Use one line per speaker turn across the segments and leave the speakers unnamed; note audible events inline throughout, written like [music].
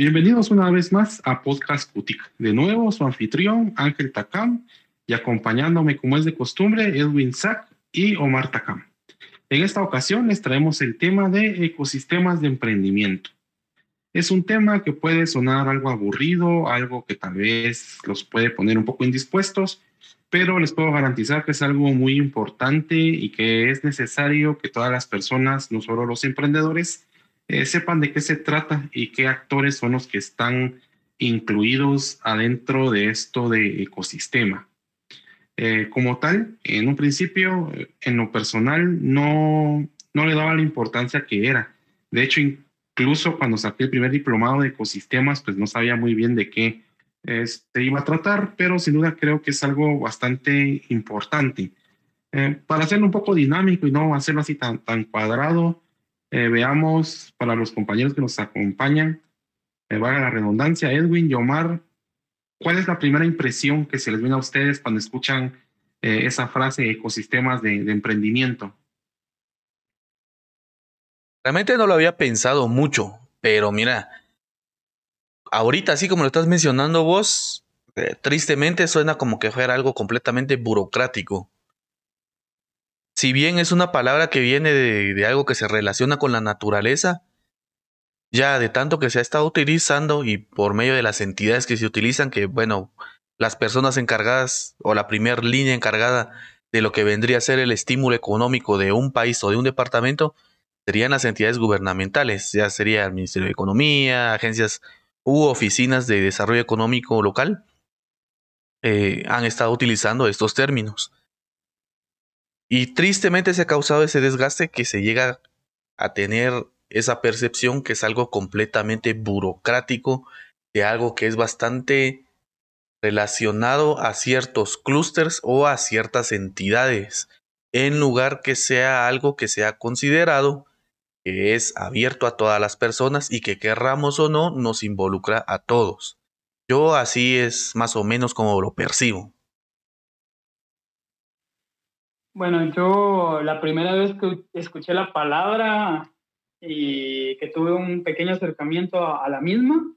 Bienvenidos una vez más a Podcast Cutic. De nuevo, su anfitrión Ángel Takam y acompañándome como es de costumbre Edwin Sack y Omar Takam. En esta ocasión les traemos el tema de ecosistemas de emprendimiento. Es un tema que puede sonar algo aburrido, algo que tal vez los puede poner un poco indispuestos, pero les puedo garantizar que es algo muy importante y que es necesario que todas las personas, no solo los emprendedores, eh, sepan de qué se trata y qué actores son los que están incluidos adentro de esto de ecosistema. Eh, como tal, en un principio, en lo personal, no, no le daba la importancia que era. De hecho, incluso cuando saqué el primer diplomado de ecosistemas, pues no sabía muy bien de qué se iba a tratar, pero sin duda creo que es algo bastante importante. Eh, para hacerlo un poco dinámico y no hacerlo así tan, tan cuadrado, eh, veamos para los compañeros que nos acompañan, me eh, valga la redundancia, Edwin y Omar, ¿cuál es la primera impresión que se les viene a ustedes cuando escuchan esa frase ecosistemas de, de emprendimiento?
Realmente no lo había pensado mucho, pero mira, ahorita, así como lo estás mencionando vos, eh, tristemente suena como que fuera algo completamente burocrático. Si bien es una palabra que viene de, algo que se relaciona con la naturaleza, ya de tanto que se ha estado utilizando y por medio de las entidades que se utilizan, que bueno, las personas encargadas o la primera línea encargada de lo que vendría a ser el estímulo económico de un país o de un departamento, serían las entidades gubernamentales, ya sería el Ministerio de Economía, agencias u oficinas de desarrollo económico local eh, han estado utilizando estos términos. Y tristemente se ha causado ese desgaste que se llega a tener esa percepción que es algo completamente burocrático, de algo que es bastante relacionado a ciertos clústeres o a ciertas entidades, en lugar que sea algo que sea considerado que es abierto a todas las personas y que querramos o no nos involucra a todos. Yo así es más o menos como lo percibo.
Bueno, yo la primera vez que escuché la palabra y que tuve un pequeño acercamiento a, la misma,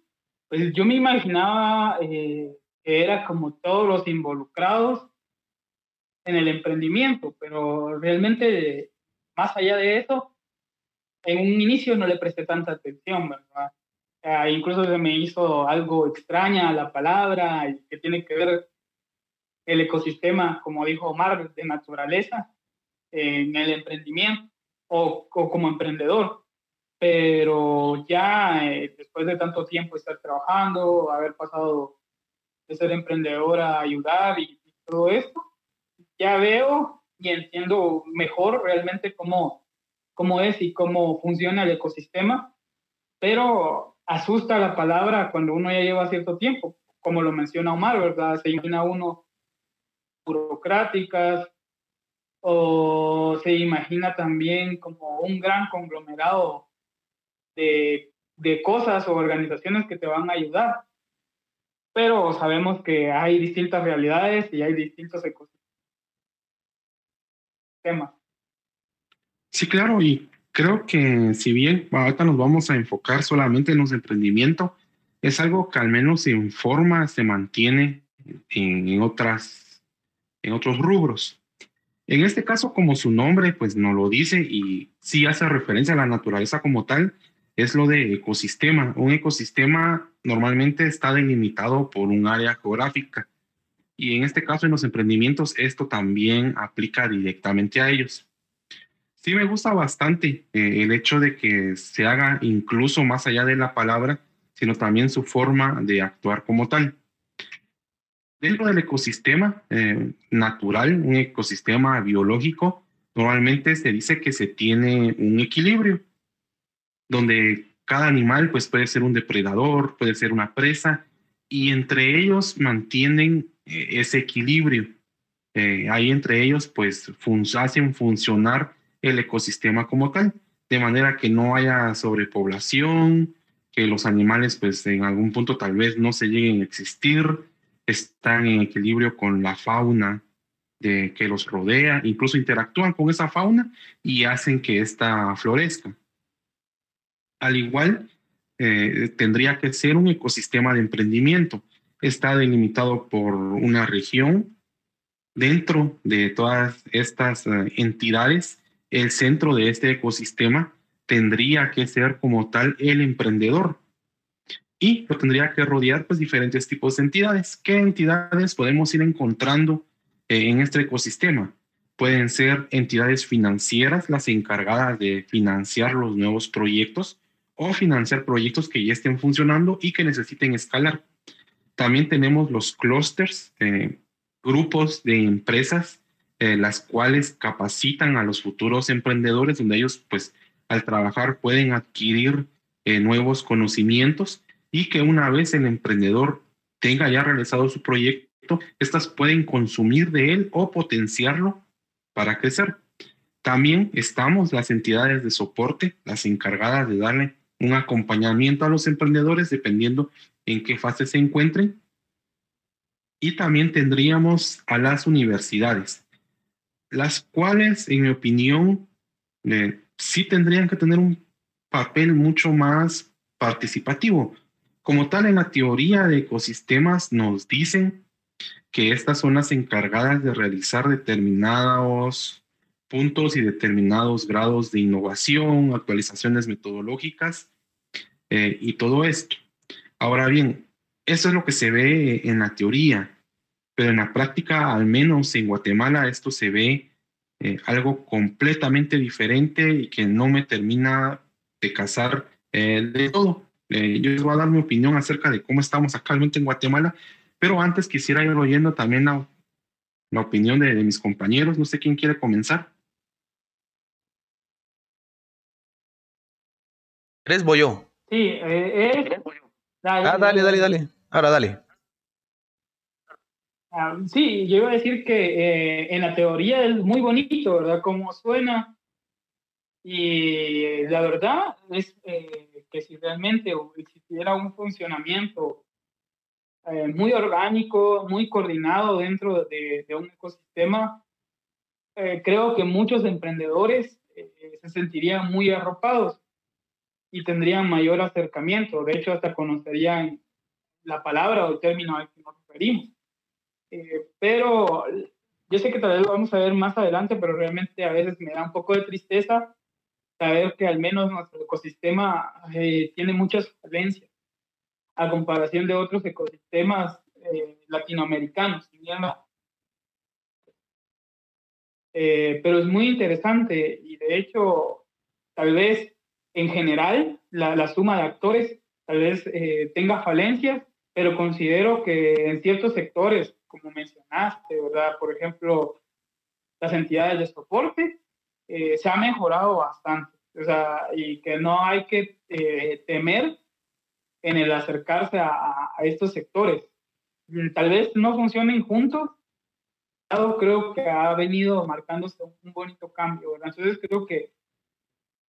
pues yo me imaginaba eh, que era como todos los involucrados en el emprendimiento, pero realmente más allá de eso, en un inicio no le presté tanta atención, ¿verdad? incluso se me hizo algo extraña la palabra y que tiene que ver el ecosistema, como dijo Omar, de naturaleza en el emprendimiento o, como emprendedor. Pero ya eh, después de tanto tiempo estar trabajando, haber pasado de ser emprendedor a ayudar y, y todo esto, ya veo y entiendo mejor realmente cómo cómo es y cómo funciona el ecosistema, pero asusta la palabra cuando uno ya lleva cierto tiempo, como lo menciona Omar, ¿verdad? Se imagina uno burocráticas o se imagina también como un gran conglomerado de, de cosas o organizaciones que te van a ayudar. Pero sabemos que hay distintas realidades y hay distintos ecosistemas.
Sí, claro, y creo que si bien ahorita nos vamos a enfocar solamente en los emprendimientos, es algo que al menos en forma se mantiene en, otras, en otros rubros. En este caso, como su nombre pues no lo dice y sí hace referencia a la naturaleza como tal, es lo de ecosistema. Un ecosistema normalmente está delimitado por un área geográfica y en este caso en los emprendimientos esto también aplica directamente a ellos. Sí, me gusta bastante eh, el hecho de que se haga incluso más allá de la palabra, sino también su forma de actuar como tal. Dentro del ecosistema eh, natural, un ecosistema biológico, normalmente se dice que se tiene un equilibrio, donde cada animal pues, puede ser un depredador, puede ser una presa, y entre ellos mantienen eh, ese equilibrio. ahí entre ellos pues hacen funcionar el ecosistema como tal, de manera que no haya sobrepoblación, que los animales pues en algún punto tal vez no se lleguen a existir, están en equilibrio con la fauna de, que los rodea, incluso interactúan con esa fauna y hacen que ésta florezca. Al igual, eh, tendría que ser un ecosistema de emprendimiento. Está delimitado por una región. Dentro de todas estas eh, entidades, el centro de este ecosistema tendría que ser como tal el emprendedor. Y lo tendría que rodear pues diferentes tipos de entidades. ¿Qué entidades podemos ir encontrando eh, en este ecosistema? Pueden ser entidades financieras, las encargadas de financiar los nuevos proyectos o financiar proyectos que ya estén funcionando y que necesiten escalar. También tenemos los clusters, eh, grupos de empresas, eh, las cuales capacitan a los futuros emprendedores, donde ellos, pues, al trabajar pueden adquirir eh, nuevos conocimientos y que una vez el emprendedor tenga ya realizado su proyecto, estas pueden consumir de él o potenciarlo para crecer. También estamos las entidades de soporte, las encargadas de darle un acompañamiento a los emprendedores dependiendo en qué fase se encuentren. Y también tendríamos a las universidades, las cuales, en mi opinión, eh, sí tendrían que tener un papel mucho más participativo. Como tal, en la teoría de ecosistemas nos dicen que estas son las encargadas de realizar determinados puntos y determinados grados de innovación, actualizaciones metodológicas eh, y todo esto. Ahora bien, eso es lo que se ve en la teoría, pero en la práctica, al menos en Guatemala, esto se ve eh, algo completamente diferente y que no me termina de casar eh, de todo. Yo les voy a dar mi opinión acerca de cómo estamos actualmente en Guatemala, pero antes quisiera ir oyendo también la, la opinión de, de mis compañeros. No sé quién quiere comenzar.
¿Eres voy yo?
Sí, eh,
Dale, ah, dale, dale, dale. Ahora dale.
Ah, sí, yo iba a decir que eh, en la teoría es muy bonito, ¿verdad? Como suena. Y la verdad es eh, que si realmente existiera un funcionamiento eh, muy orgánico, muy coordinado dentro de, de un ecosistema, creo que muchos emprendedores se sentirían muy arropados y tendrían mayor acercamiento. De hecho, hasta conocerían la palabra o el término al que nos referimos. Eh, pero yo sé que tal vez lo vamos a ver más adelante, pero realmente a veces me da un poco de tristeza saber que al menos nuestro ecosistema eh, tiene muchas falencias a comparación de otros ecosistemas eh, latinoamericanos. pero es muy interesante y de hecho tal vez en general, la, suma de actores tal vez eh, tenga falencias, pero considero que en ciertos sectores, como mencionaste, ¿verdad? Por ejemplo, las entidades de soporte, eh, se ha mejorado bastante. O sea, y que no hay que eh, temer en el acercarse a, estos sectores. Tal vez no funcionen juntos, creo que ha venido marcándose un bonito cambio, ¿verdad? Entonces creo que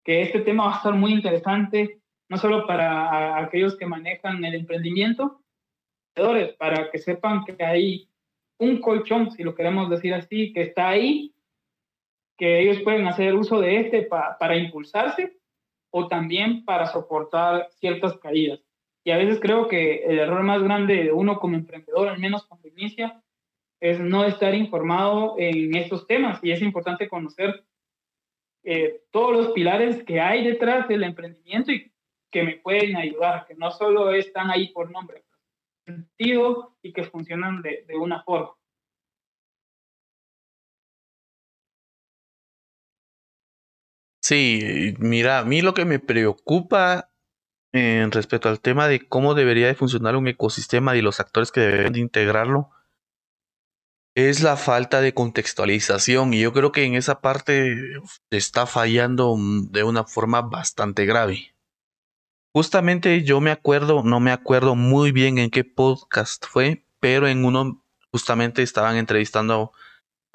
que este tema va a estar muy interesante, no solo para aquellos que manejan el emprendimiento, para que sepan que hay un colchón, si lo queremos decir así, que está ahí, que ellos pueden hacer uso de este para impulsarse o también para soportar ciertas caídas. Y a veces creo que el error más grande de uno como emprendedor, al menos cuando inicia, es no estar informado en estos temas y es importante conocer eh, todos los pilares que hay detrás del emprendimiento y que me pueden ayudar, que no solo están ahí por nombre, sentido y que funcionan de, de una forma.
Sí, mira, a mí lo que me preocupa en respecto al tema de cómo debería de funcionar un ecosistema y los actores que deben de integrarlo es la falta de contextualización y yo creo que en esa parte está fallando de una forma bastante grave. Justamente yo me acuerdo, no me acuerdo muy bien en qué podcast fue, pero en uno justamente estaban entrevistando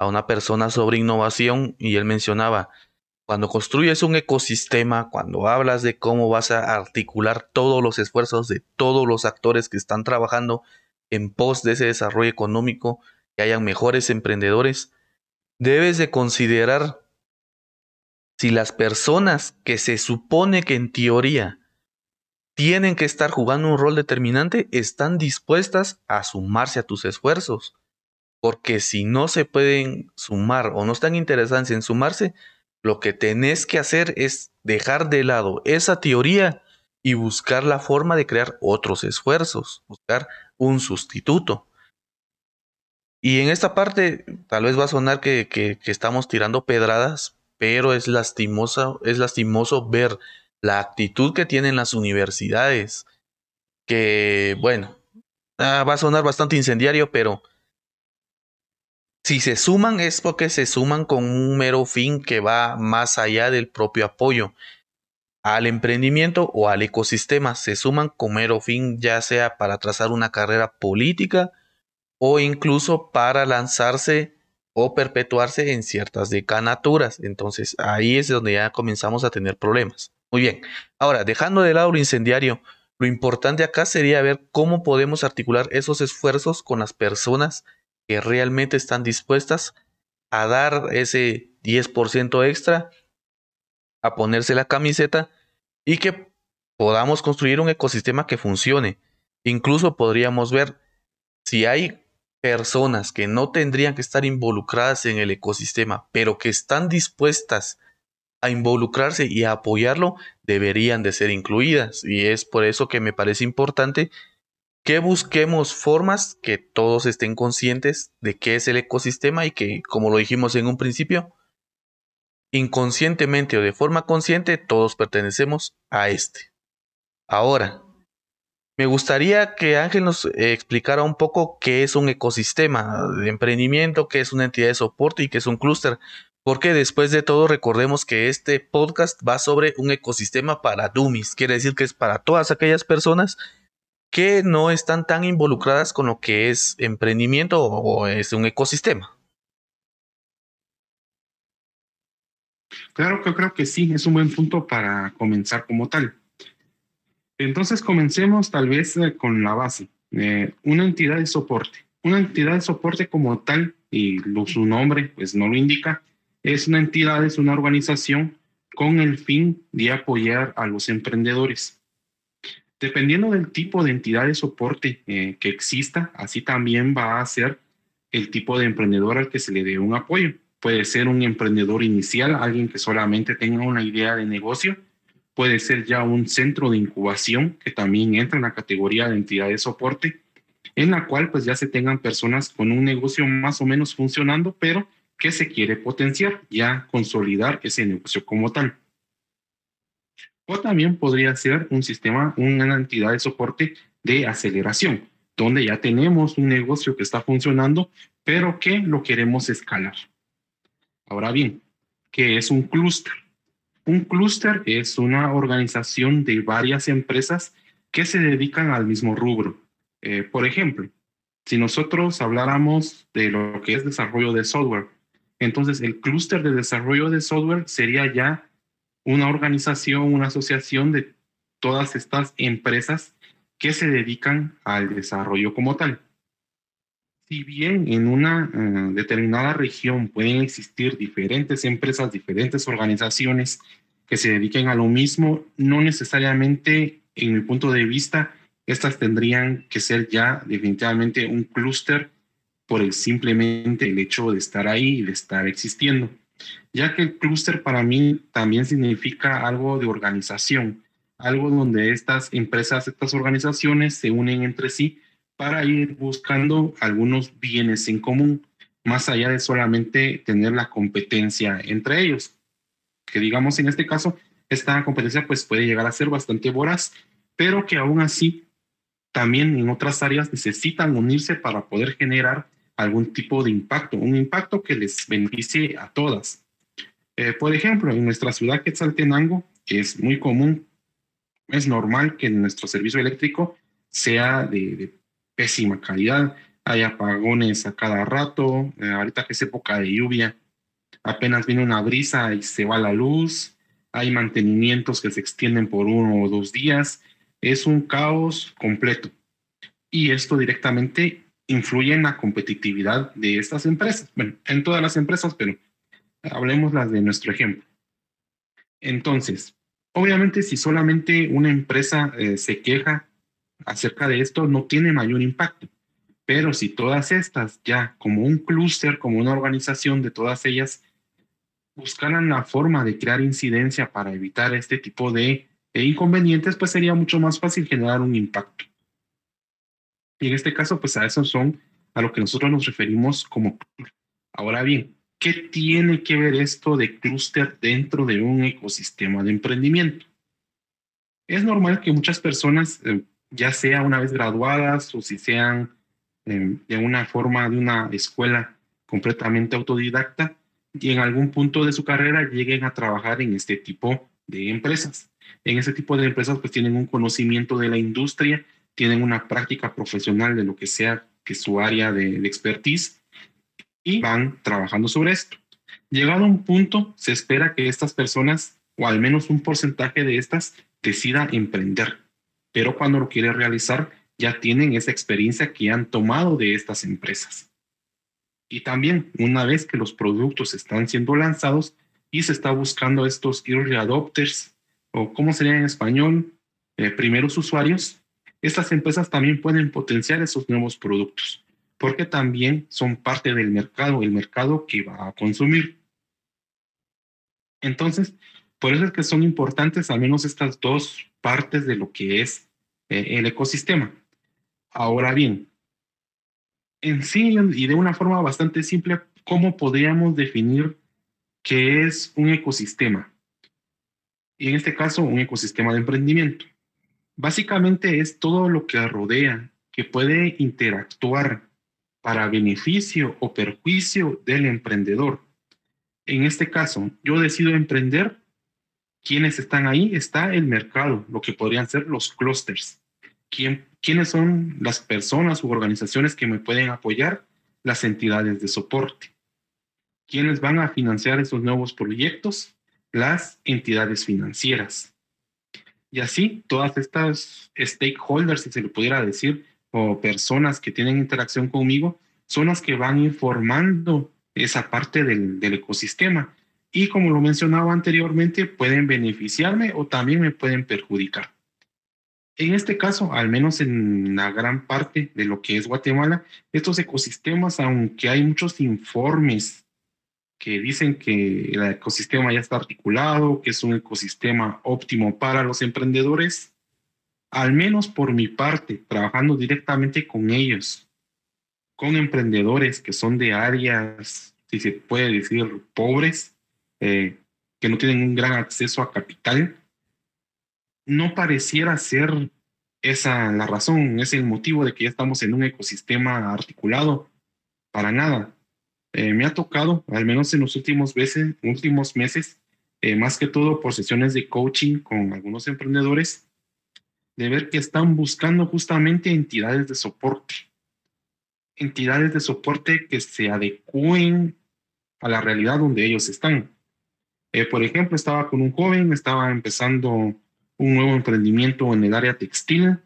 a una persona sobre innovación y él mencionaba, cuando construyes un ecosistema, cuando hablas de cómo vas a articular todos los esfuerzos de todos los actores que están trabajando en pos de ese desarrollo económico, que hayan mejores emprendedores, debes de considerar si las personas que se supone que en teoría tienen que estar jugando un rol determinante, están dispuestas a sumarse a tus esfuerzos. Porque si no se pueden sumar o no están interesadas en sumarse, lo que tenés que hacer es dejar de lado esa teoría y buscar la forma de crear otros esfuerzos, buscar un sustituto. Y en esta parte tal vez va a sonar que, estamos tirando pedradas, pero es lastimoso, es lastimoso ver la actitud que tienen las universidades, que bueno, ah, va a sonar bastante incendiario, pero si se suman es porque se suman con un mero fin que va más allá del propio apoyo al emprendimiento o al ecosistema. Se suman con mero fin ya sea para trazar una carrera política o incluso para lanzarse o perpetuarse en ciertas decanaturas. Entonces ahí es donde ya comenzamos a tener problemas. Muy bien. Ahora, dejando de lado lo incendiario, lo importante acá sería ver cómo podemos articular esos esfuerzos con las personas que realmente están dispuestas a dar ese 10% extra, a ponerse la camiseta y que podamos construir un ecosistema que funcione. Incluso podríamos ver si hay personas que no tendrían que estar involucradas en el ecosistema, pero que están dispuestas a involucrarse y a apoyarlo deberían de ser incluidas. Y es por eso que me parece importante que busquemos formas que todos estén conscientes de qué es el ecosistema y que, como lo dijimos en un principio, inconscientemente o de forma consciente todos pertenecemos a este. Ahora, me gustaría que Ángel nos explicara un poco qué es un ecosistema de emprendimiento, qué es una entidad de soporte y qué es un clúster, porque después de todo recordemos que este podcast va sobre un ecosistema para dummies, quiere decir que es para todas aquellas personas que no están tan involucradas con lo que es emprendimiento o es un ecosistema.
Claro que creo que sí, es un buen punto para comenzar como tal. Entonces comencemos tal vez eh, con la base, eh, una entidad de soporte. Una entidad de soporte como tal, y su nombre pues no lo indica, es una entidad, es una organización con el fin de apoyar a los emprendedores. Dependiendo del tipo de entidad de soporte eh, que exista, así también va a ser el tipo de emprendedor al que se le dé un apoyo. Puede ser un emprendedor inicial, alguien que solamente tenga una idea de negocio. Puede ser ya un centro de incubación, que también entra en la categoría de entidad de soporte, en la cual pues ya se tengan personas con un negocio más o menos funcionando, pero que se quiere potenciar, ya consolidar ese negocio como tal. O también podría ser un sistema, una entidad de soporte de aceleración, donde ya tenemos un negocio que está funcionando, pero que lo queremos escalar. Ahora bien, ¿qué es un clúster? Un clúster es una organización de varias empresas que se dedican al mismo rubro. Eh, por ejemplo, si nosotros habláramos de lo que es desarrollo de software, entonces, el clúster de desarrollo de software sería ya una organización, una asociación de todas estas empresas que se dedican al desarrollo como tal. Si bien en una eh, determinada región pueden existir diferentes empresas, diferentes organizaciones que se dediquen a lo mismo, no necesariamente, en mi punto de vista, estas tendrían que ser ya definitivamente un clúster por el simplemente el hecho de estar ahí y de estar existiendo, ya que el clúster para mí también significa algo de organización, algo donde estas empresas, estas organizaciones se unen entre sí para ir buscando algunos bienes en común, más allá de solamente tener la competencia entre ellos. Que digamos en este caso, esta competencia pues puede llegar a ser bastante voraz, pero que aún así también en otras áreas necesitan unirse para poder generar algún tipo de impacto, un impacto que les beneficie a todas. Eh, por ejemplo, en nuestra ciudad Quetzaltenango es muy común, es normal que nuestro servicio eléctrico sea de, pésima calidad, hay apagones a cada rato, eh, ahorita que es época de lluvia, apenas viene una brisa y se va la luz, hay mantenimientos que se extienden por uno o dos días, es un caos completo. Y esto directamente influye en la competitividad de estas empresas. Bueno, en todas las empresas, pero hablemos las de nuestro ejemplo. Entonces, Obviamente, si solamente una empresa eh, se queja acerca de esto, no tiene mayor impacto. Pero si todas estas ya como un clúster, como una organización de todas ellas, buscaran la forma de crear incidencia para evitar este tipo de, inconvenientes, pues sería mucho más fácil generar un impacto. Y en este caso, pues a eso son a lo que nosotros nos referimos como Ahora bien, ¿qué tiene que ver esto de clúster dentro de un ecosistema de emprendimiento? Es normal que muchas personas, eh, ya sea una vez graduadas o si sean de una forma de una escuela completamente autodidacta y en algún punto de su carrera lleguen a trabajar en este tipo de empresas. En ese tipo de empresas pues tienen un conocimiento de la industria, tienen una práctica profesional de lo que sea que su área de, de expertise y van trabajando sobre esto. Llegado a un punto, se espera que estas personas, o al menos un porcentaje de estas, decida emprender. Pero cuando lo quiere realizar, ya tienen esa experiencia que han tomado de estas empresas. Y también, una vez que los productos están siendo lanzados y se está buscando estos early adopters, o cómo sería en español, eh, primeros usuarios, estas empresas también pueden potenciar esos nuevos productos, porque también son parte del mercado, el mercado que va a consumir. Entonces, por eso es que son importantes al menos estas dos partes de lo que es eh, el ecosistema. Ahora bien, en sí y de una forma bastante simple, ¿cómo podríamos definir qué es un ecosistema? Y en este caso, un ecosistema de emprendimiento. Básicamente es todo lo que rodea, que puede interactuar para beneficio o perjuicio del emprendedor. En este caso, yo decido emprender. ¿Quiénes están ahí? Está el mercado, lo que podrían ser los clusters. ¿Quién ¿Quiénes son las personas u organizaciones que me pueden apoyar? Las entidades de soporte. ¿Quiénes van a financiar esos nuevos proyectos? Las entidades financieras. Y así, todas estas stakeholders, si se le pudiera decir, o personas que tienen interacción conmigo, son las que van informando esa parte del, del ecosistema. Y como lo mencionaba anteriormente, pueden beneficiarme o también me pueden perjudicar. En este caso, al menos en la gran parte de lo que es Guatemala, estos ecosistemas, aunque hay muchos informes que dicen que el ecosistema ya está articulado, que es un ecosistema óptimo para los emprendedores, al menos por mi parte, trabajando directamente con ellos, con emprendedores que son de áreas, si se puede decir, pobres, eh, que no tienen un gran acceso a capital, no pareciera ser esa la razón, es el motivo de que ya estamos en un ecosistema articulado. Para nada. Eh, me ha tocado, al menos en los últimos, veces, últimos meses, eh, más que todo por sesiones de coaching con algunos emprendedores, de ver que están buscando justamente entidades de soporte. Entidades de soporte que se adecúen a la realidad donde ellos están. Eh, por ejemplo, estaba con un joven, estaba empezando un nuevo emprendimiento en el área textil.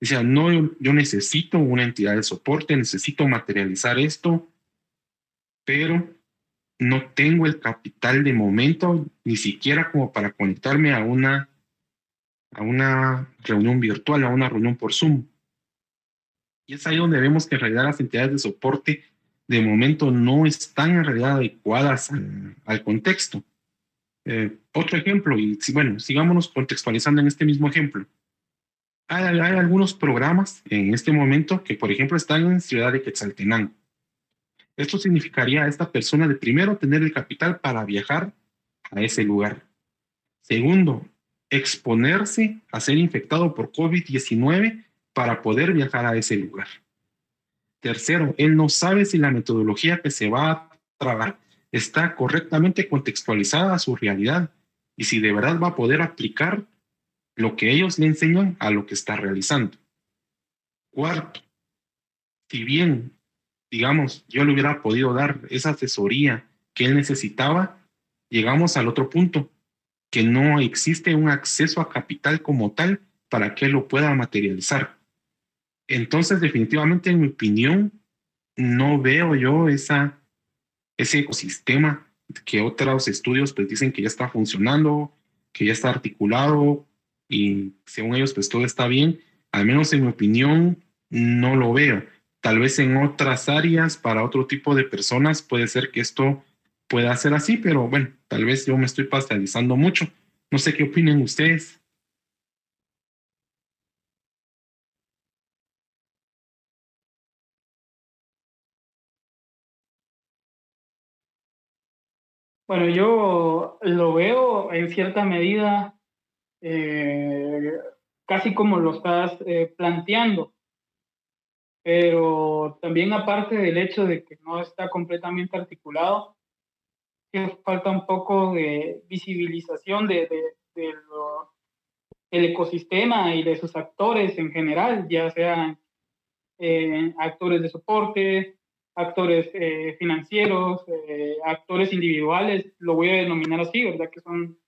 Decía, no, yo, necesito una entidad de soporte, necesito materializar esto, pero no tengo el capital de momento, ni siquiera como para conectarme a una, a una reunión virtual, a una reunión por Zoom. Y es ahí donde vemos que en realidad las entidades de soporte de momento no están en realidad adecuadas al contexto. Eh, otro ejemplo, y bueno, sigámonos contextualizando en este mismo ejemplo. Hay, hay, algunos programas en este momento que, por ejemplo, están en Ciudad de Quetzaltenango. Esto significaría a esta persona de primero tener el capital para viajar a ese lugar. Segundo, exponerse a ser infectado por COVID-19 para poder viajar a ese lugar. Tercero, él no sabe si la metodología que se va a trabajar está correctamente contextualizada a su realidad y si de verdad va a poder aplicar lo que ellos le enseñan a lo que está realizando. Cuarto, si bien, digamos, yo le hubiera podido dar esa asesoría que él necesitaba, llegamos al otro punto, que no existe un acceso a capital como tal para que lo pueda materializar. Entonces, definitivamente, en mi opinión, no veo yo esa ese ecosistema que otros estudios pues dicen que ya está funcionando, que ya está articulado y según ellos pues todo está bien, al menos en mi opinión no lo veo. Tal vez en otras áreas, para otro tipo de personas, puede ser que esto pueda ser así, pero bueno, tal vez yo me estoy pastelizando mucho. No sé qué opinen ustedes.
Bueno, yo lo veo en cierta medida eh, casi como lo estás eh, planteando, pero también aparte del hecho de que no está completamente articulado, que falta un poco de visibilización de, de, del ecosistema y de sus actores en general, ya sean eh, actores de soporte, actores eh, financieros, eh, actores individuales, lo voy a denominar así, ¿verdad? Que son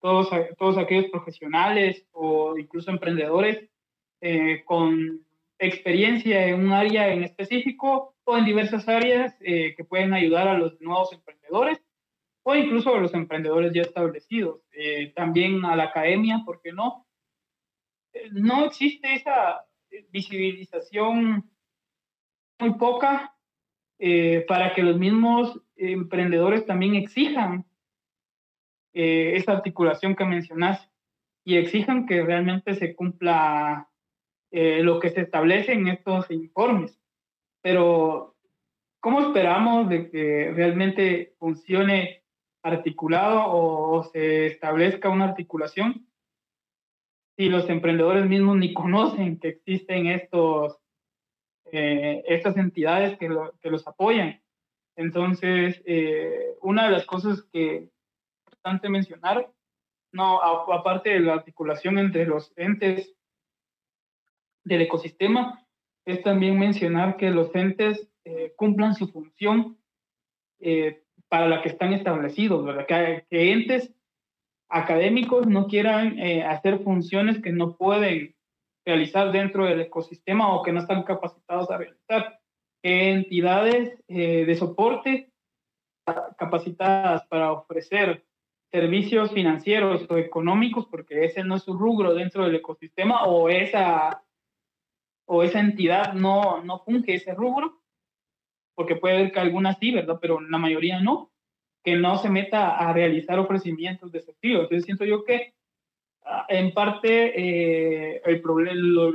todos, todos aquellos profesionales o incluso emprendedores eh, con experiencia en un área en específico o en diversas áreas que pueden ayudar a los nuevos emprendedores o incluso a los emprendedores ya establecidos. también a la academia, ¿por qué no? no existe esa visibilización muy poca eh, para que los mismos emprendedores también exijan eh, esa articulación que mencionas y exijan que realmente se cumpla eh, lo que se establece en estos informes. Pero, ¿cómo esperamos de que realmente funcione articulado o se establezca una articulación si los emprendedores mismos ni conocen que existen estos eh, estas entidades que, que, los apoyan. Entonces, eh, una de las cosas que es importante mencionar, no, aparte de la articulación entre los entes del ecosistema, es también mencionar que los entes eh, cumplan su función para la que están establecidos, ¿verdad? Que, que entes académicos no quieran hacer funciones que no pueden realizar dentro del ecosistema o que no están capacitados a realizar. Entidades eh, de soporte capacitadas para ofrecer servicios financieros o económicos, porque ese no es su rubro dentro del ecosistema o esa, o esa entidad no, no funge ese rubro, porque puede haber que algunas sí, ¿verdad? Pero la mayoría no, que no se meta a realizar ofrecimientos de servicios. Entonces siento yo que Ah, en parte, eh, el,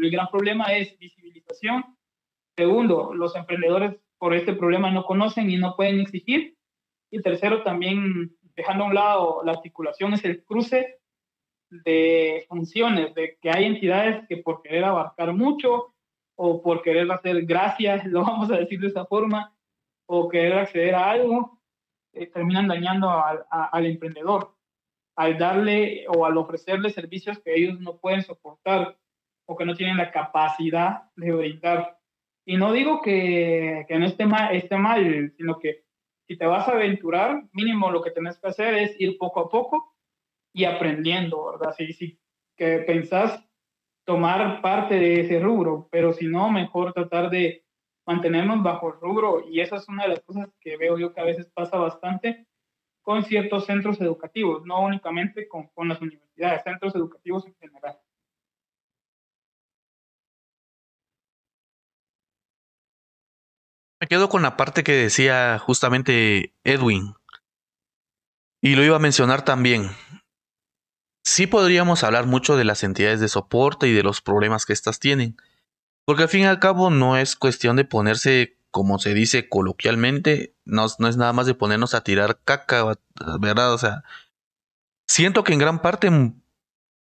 el gran problema es visibilización. Segundo, los emprendedores por este problema no conocen y no pueden exigir. Y tercero, también dejando a un lado la articulación, es el cruce de funciones, de que hay entidades que por querer abarcar mucho o por querer hacer gracias, [laughs] lo vamos a decir de esa forma, o querer acceder a algo, eh, terminan dañando al emprendedor al darle o al ofrecerle servicios que ellos no pueden soportar o que no tienen la capacidad de brindar. Y no digo que, que no esté mal, esté mal, sino que si te vas a aventurar, mínimo lo que tienes que hacer es ir poco a poco y aprendiendo, ¿verdad? Si, si que pensás tomar parte de ese rubro, pero si no, mejor tratar de mantenernos bajo el rubro. Y esa es una de las cosas que veo yo que a veces pasa bastante, con ciertos centros educativos, no únicamente con, las universidades, centros educativos en general.
Me quedo con la parte que decía justamente Edwin. Y lo iba a mencionar también. Sí podríamos hablar mucho de las entidades de soporte y de los problemas que éstas tienen. Porque al fin y al cabo no es cuestión de ponerse como se dice coloquialmente, no, no, es nada más de ponernos a tirar caca, ¿verdad? O sea, siento que en gran parte,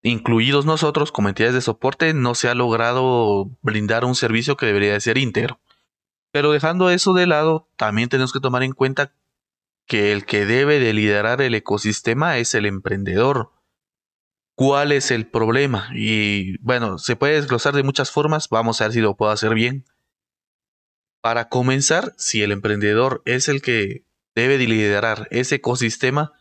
incluidos nosotros como entidades de soporte, no se ha logrado brindar un servicio que debería de ser íntegro. Pero dejando eso de lado, también tenemos que tomar en cuenta que el que debe de liderar el ecosistema es el emprendedor. ¿Cuál es el problema? Y bueno, se puede desglosar de muchas formas, vamos a ver si lo puedo hacer bien. Para comenzar, si el emprendedor es el que debe liderar ese ecosistema,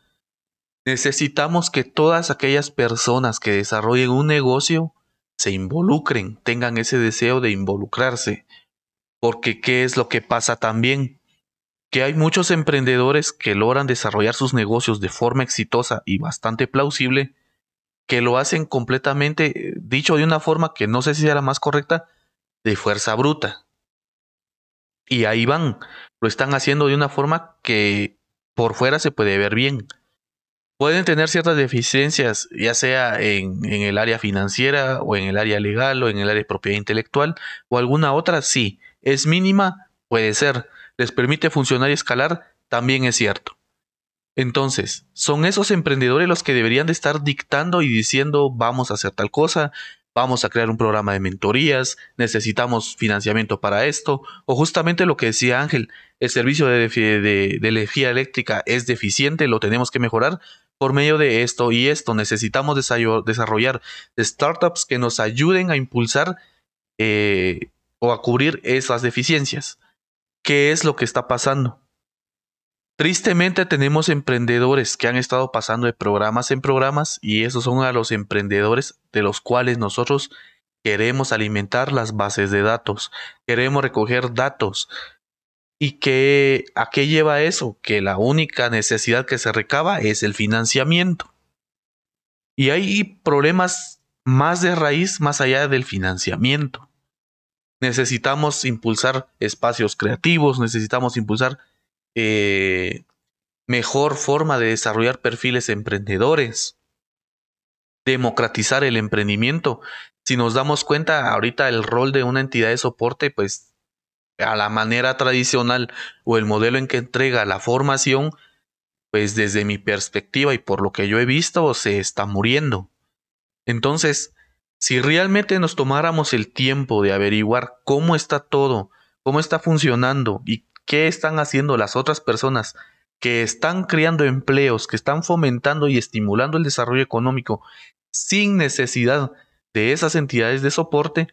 necesitamos que todas aquellas personas que desarrollen un negocio se involucren, tengan ese deseo de involucrarse. Porque ¿qué es lo que pasa también? que hay muchos emprendedores que logran desarrollar sus negocios de forma exitosa y bastante plausible, que lo hacen completamente, dicho de una forma que no sé si era más correcta, de fuerza bruta. Y ahí van, lo están haciendo de una forma que por fuera se puede ver bien. Pueden tener ciertas deficiencias, ya sea en, en, el área financiera o en el área legal o en el área de propiedad intelectual o alguna otra, sí. Es mínima, puede ser. Les permite funcionar y escalar, también es cierto. Entonces, son esos emprendedores los que deberían de estar dictando y diciendo vamos a hacer tal cosa, vamos a crear un programa de mentorías, necesitamos financiamiento para esto, o justamente lo que decía Ángel, el servicio de, energía eléctrica es deficiente, lo tenemos que mejorar por medio de esto y esto. Necesitamos desarrollar startups que nos ayuden a impulsar eh, o a cubrir esas deficiencias. ¿Qué es lo que está pasando? Tristemente tenemos emprendedores que han estado pasando de programas en programas y esos son a los emprendedores de los cuales nosotros queremos alimentar las bases de datos, queremos recoger datos. ¿Y qué, a qué lleva eso? Que la única necesidad que se recaba es el financiamiento. Y hay problemas más de raíz más allá del financiamiento. Necesitamos impulsar espacios creativos, necesitamos impulsar eh, mejor forma de desarrollar perfiles emprendedores, democratizar el emprendimiento. Si nos damos cuenta, ahorita el rol de una entidad de soporte, pues a la manera tradicional o el modelo en que entrega la formación, pues desde mi perspectiva y por lo que yo he visto, se está muriendo. Entonces, si realmente nos tomáramos el tiempo de averiguar cómo está todo, cómo está funcionando y qué están haciendo las otras personas que están creando empleos, que están fomentando y estimulando el desarrollo económico sin necesidad de esas entidades de soporte,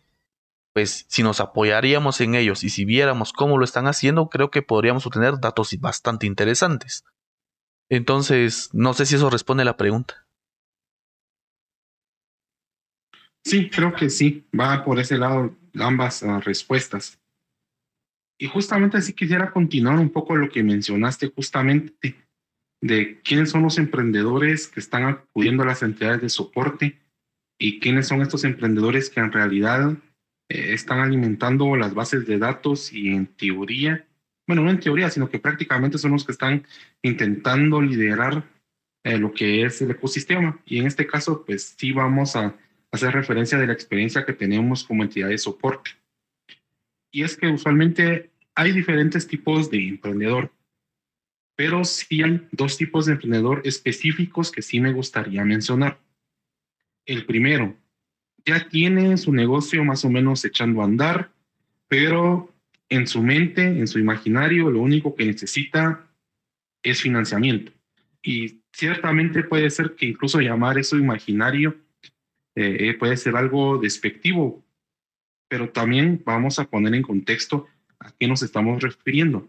pues si nos apoyaríamos en ellos y si viéramos cómo lo están haciendo, creo que podríamos obtener datos bastante interesantes. Entonces, no sé si eso responde a la pregunta.
Sí, creo que sí, va por ese lado ambas uh, respuestas. Y justamente así quisiera continuar un poco lo que mencionaste justamente de quiénes son los emprendedores que están acudiendo a las entidades de soporte y quiénes son estos emprendedores que en realidad eh, están alimentando las bases de datos y en teoría, bueno, no en teoría, sino que prácticamente son los que están intentando liderar eh, lo que es el ecosistema. Y en este caso, pues sí vamos a hacer referencia de la experiencia que tenemos como entidad de soporte. Y es que usualmente hay diferentes tipos de emprendedor, pero sí hay dos tipos de emprendedor específicos que sí me gustaría mencionar. El primero, ya tiene su negocio más o menos echando a andar, pero en su mente, en su imaginario, lo único que necesita es financiamiento. Y ciertamente puede ser que incluso llamar eso imaginario eh, puede ser algo despectivo, pero también vamos a poner en contexto a qué nos estamos refiriendo.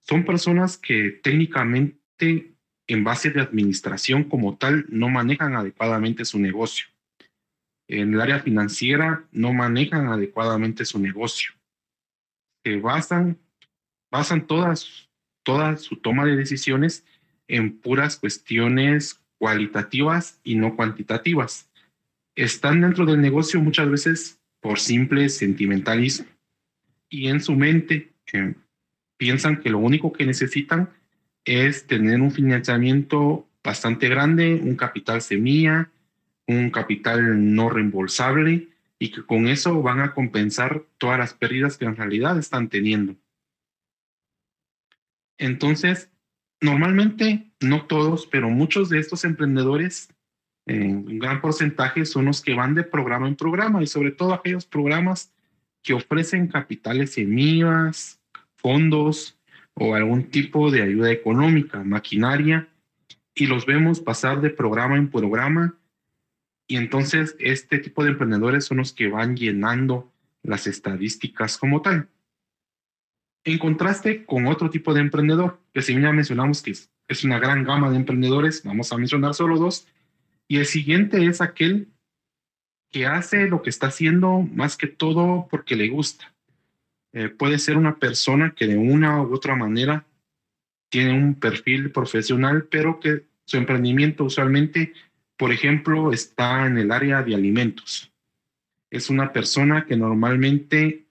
Son personas que técnicamente en base de administración como tal no manejan adecuadamente su negocio. En el área financiera no manejan adecuadamente su negocio. Se basan, basan todas, toda su toma de decisiones en puras cuestiones cualitativas y no cuantitativas. Están dentro del negocio muchas veces por simple sentimentalismo y en su mente eh, piensan que lo único que necesitan es tener un financiamiento bastante grande, un capital semilla, un capital no reembolsable y que con eso van a compensar todas las pérdidas que en realidad están teniendo. Entonces, normalmente, no todos, pero muchos de estos emprendedores, en un gran porcentaje, son los que van de programa en programa y sobre todo aquellos programas que ofrecen capitales semillas, fondos o algún tipo de ayuda económica, maquinaria, y los vemos pasar de programa en programa. Y entonces este tipo de emprendedores son los que van llenando las estadísticas como tal. En contraste con otro tipo de emprendedor, que si ya mencionamos que es una gran gama de emprendedores, vamos a mencionar solo dos, y el siguiente es aquel que hace lo que está haciendo más que todo porque le gusta. Eh, puede ser una persona que de una u otra manera tiene un perfil profesional, pero que su emprendimiento usualmente, por ejemplo, está en el área de alimentos. Es una persona que normalmente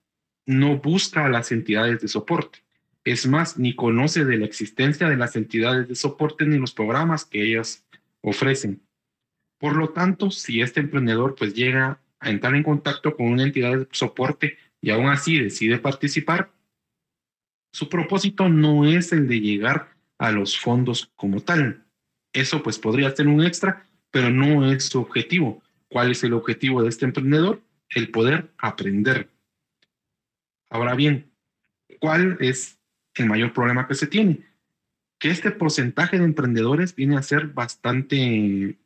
no busca a las entidades de soporte. Es más, ni conoce de la existencia de las entidades de soporte ni los programas que ellas ofrecen. Por lo tanto, si este emprendedor pues llega a entrar en contacto con una entidad de soporte y aún así decide participar, su propósito no es el de llegar a los fondos como tal. Eso pues podría ser un extra, pero no es su objetivo. ¿Cuál es el objetivo de este emprendedor? El poder aprender. Ahora bien, ¿cuál es el mayor problema que se tiene? Que este porcentaje de emprendedores viene a ser bastante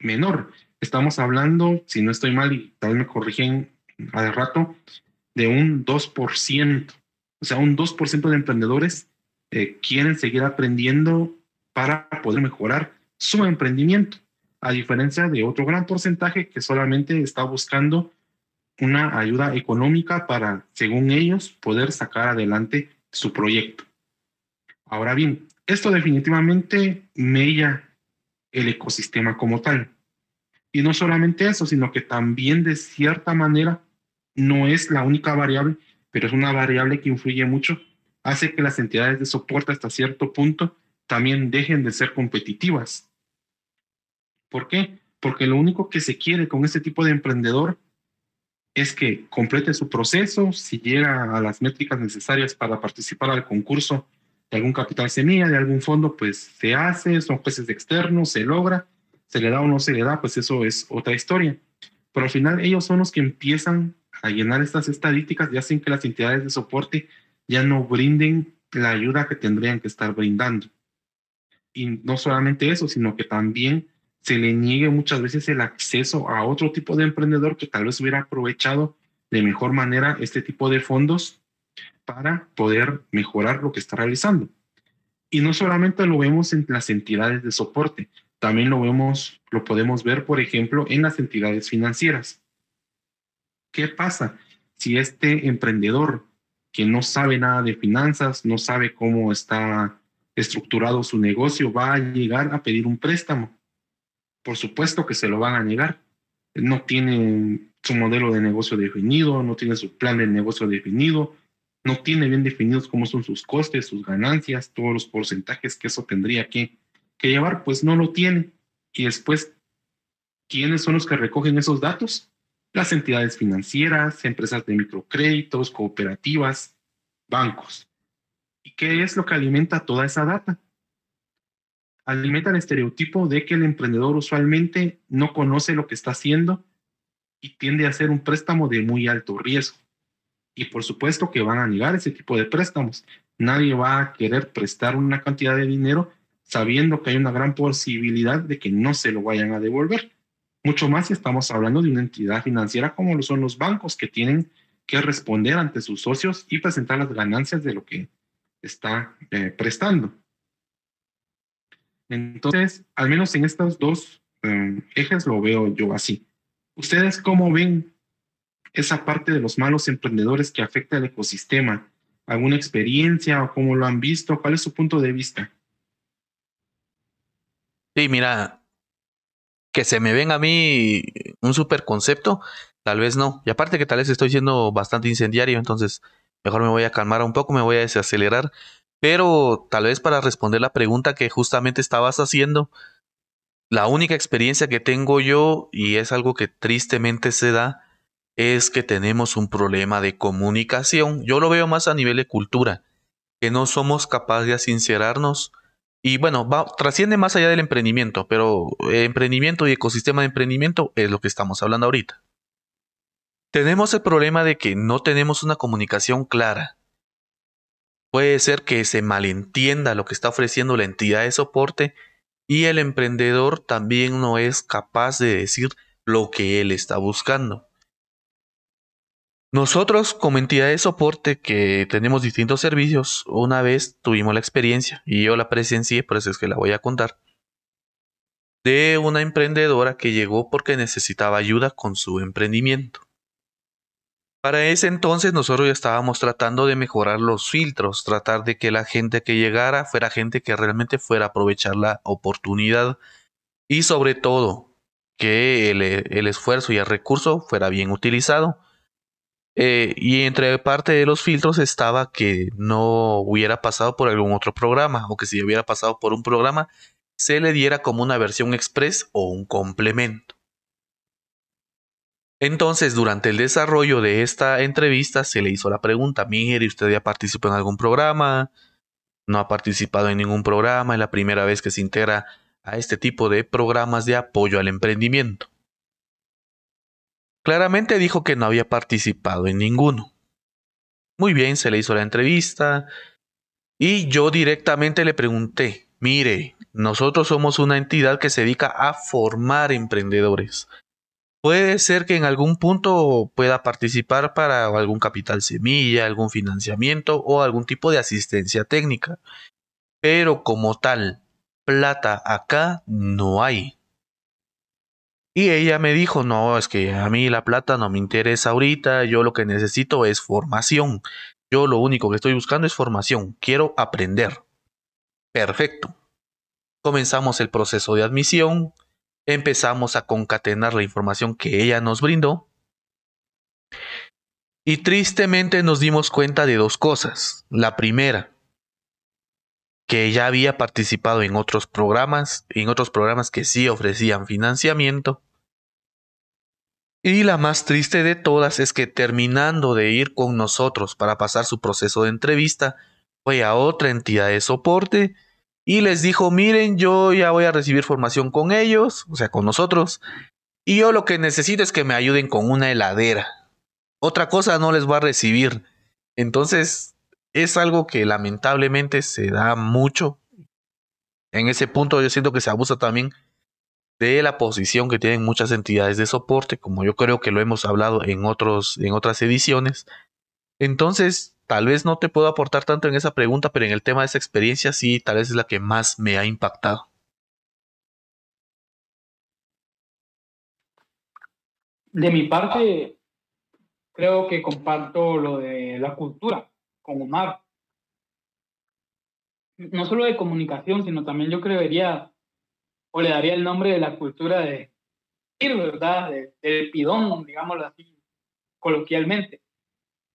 menor. Estamos hablando, si no estoy mal y tal vez me corrigen de rato, de un 2%. O sea, un 2% de emprendedores eh, quieren seguir aprendiendo para poder mejorar su emprendimiento, a diferencia de otro gran porcentaje que solamente está buscando una ayuda económica para, según ellos, poder sacar adelante su proyecto. Ahora bien, esto definitivamente mella el ecosistema como tal. Y no solamente eso, sino que también de cierta manera no es la única variable, pero es una variable que influye mucho, hace que las entidades de soporte hasta cierto punto también dejen de ser competitivas. ¿Por qué? Porque lo único que se quiere con este tipo de emprendedor es que complete su proceso, si llega a las métricas necesarias para participar al concurso de algún capital semilla, de algún fondo, pues se hace, son jueces externos, se logra, se le da o no se le da, pues eso es otra historia. Pero al final ellos son los que empiezan a llenar estas estadísticas y hacen que las entidades de soporte ya no brinden la ayuda que tendrían que estar brindando. Y no solamente eso, sino que también se le niegue muchas veces el acceso a otro tipo de emprendedor que tal vez hubiera aprovechado de mejor manera este tipo de fondos para poder mejorar lo que está realizando. Y no solamente lo vemos en las entidades de soporte, también lo vemos, lo podemos ver, por ejemplo, en las entidades financieras. ¿Qué pasa si este emprendedor que no sabe nada de finanzas, no sabe cómo está estructurado su negocio, va a llegar a pedir un préstamo? Por supuesto que se lo van a negar. No tiene su modelo de negocio definido, no tiene su plan de negocio definido, no tiene bien definidos cómo son sus costes, sus ganancias, todos los porcentajes que eso tendría que, que llevar, pues no lo tiene. Y después, ¿quiénes son los que recogen esos datos? las entidades financieras, empresas de microcréditos, cooperativas, bancos. ¿Y qué es lo que alimenta toda esa data? Alimenta el estereotipo de que el emprendedor usualmente no conoce lo que está haciendo y tiende a hacer un préstamo de muy alto riesgo. Y por supuesto que van a negar ese tipo de préstamos. Nadie va a querer prestar una cantidad de dinero sabiendo que hay una gran posibilidad de que no se lo vayan a devolver. Mucho más si estamos hablando de una entidad financiera como lo son los bancos, que tienen que responder ante sus socios y presentar las ganancias de lo que está eh, prestando. Entonces, al menos en estos dos eh, ejes lo veo yo así. ¿Ustedes cómo ven esa parte de los malos emprendedores que afecta al ecosistema? ¿Alguna experiencia o cómo lo han visto? ¿Cuál es su punto de vista?
Sí, mira, que se me venga a mí un super concepto, tal vez no. Y aparte que tal vez estoy siendo bastante incendiario, entonces mejor me voy a calmar un poco, me voy a desacelerar. Pero tal vez para responder la pregunta que justamente estabas haciendo, la única experiencia que tengo yo, y es algo que tristemente se da, es que tenemos un problema de comunicación. Yo lo veo más a nivel de cultura, que no somos capaces de sincerarnos y bueno, trasciende más allá del emprendimiento, pero emprendimiento y ecosistema de emprendimiento es lo que estamos hablando ahorita. Tenemos el problema de que no tenemos una comunicación clara. Puede ser que se malentienda lo que está ofreciendo la entidad de soporte y el emprendedor también no es capaz de decir lo que él está buscando. Nosotros, como entidad de soporte que tenemos distintos servicios, una vez tuvimos la experiencia, y yo la presencié, por eso es que la voy a contar, de una emprendedora que llegó porque necesitaba ayuda con su emprendimiento. Para ese entonces nosotros ya estábamos tratando de mejorar los filtros, tratar de que la gente que llegara fuera gente que realmente fuera a aprovechar la oportunidad y sobre todo que el, esfuerzo y el recurso fuera bien utilizado. Eh, y entre parte de los filtros estaba que no hubiera pasado por algún otro programa o que si hubiera pasado por un programa se le diera como una versión express o un complemento. Entonces, durante el desarrollo de esta entrevista se le hizo la pregunta, mire, ¿usted ya participó en algún programa? ¿No ha participado en ningún programa? Es la primera vez que se integra a este tipo de programas de apoyo al emprendimiento. Claramente dijo que no había participado en ninguno. Muy bien, se le hizo la entrevista y yo directamente le pregunté, mire, nosotros somos una entidad que se dedica a formar emprendedores. Puede ser que en algún punto pueda participar para algún capital semilla, algún financiamiento o algún tipo de asistencia técnica. Pero como tal, plata acá no hay. Y ella me dijo, no, es que a mí la plata no me interesa ahorita, yo lo que necesito es formación. Yo lo único que estoy buscando es formación, quiero aprender. Perfecto. Comenzamos el proceso de admisión, empezamos a concatenar la información que ella nos brindó y tristemente nos dimos cuenta de dos cosas. La primera, que ya había participado en otros programas, en otros programas que sí ofrecían financiamiento. Y la más triste de todas es que terminando de ir con nosotros para pasar su proceso de entrevista, fue a otra entidad de soporte y les dijo, miren, yo ya voy a recibir formación con ellos, o sea, con nosotros, y yo lo que necesito es que me ayuden con una heladera. Otra cosa no les va a recibir. Entonces, es algo que lamentablemente se da mucho. En ese punto yo siento que se abusa también de la posición que tienen muchas entidades de soporte, como yo creo que lo hemos hablado en, otros, en otras ediciones. Entonces, Tal vez no te puedo aportar tanto en esa pregunta, pero en el tema de esa experiencia sí, tal vez es la que más me ha impactado.
De mi parte, creo que comparto lo de la cultura con Omar. No solo de comunicación, sino también yo creería, o le daría el nombre de la cultura de ir, ¿verdad? De, de pidón, digámoslo así, coloquialmente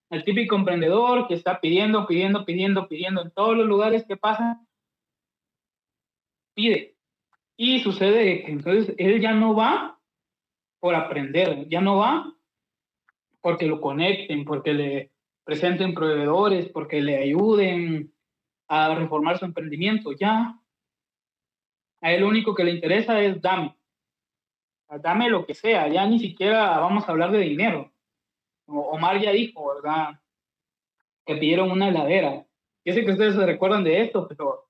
el típico emprendedor que está pidiendo, pidiendo, pidiendo, pidiendo en todos los lugares que pasa, pide. Y sucede que entonces él ya no va por aprender, ya no va porque lo conecten, porque le presenten proveedores, porque le ayuden a reformar su emprendimiento. Ya a él lo único que le interesa es dame. Dame lo que sea, ya ni siquiera vamos a hablar de dinero Omar ya dijo, ¿verdad? Que pidieron una heladera. Yo sé que ustedes se recuerdan de esto, pero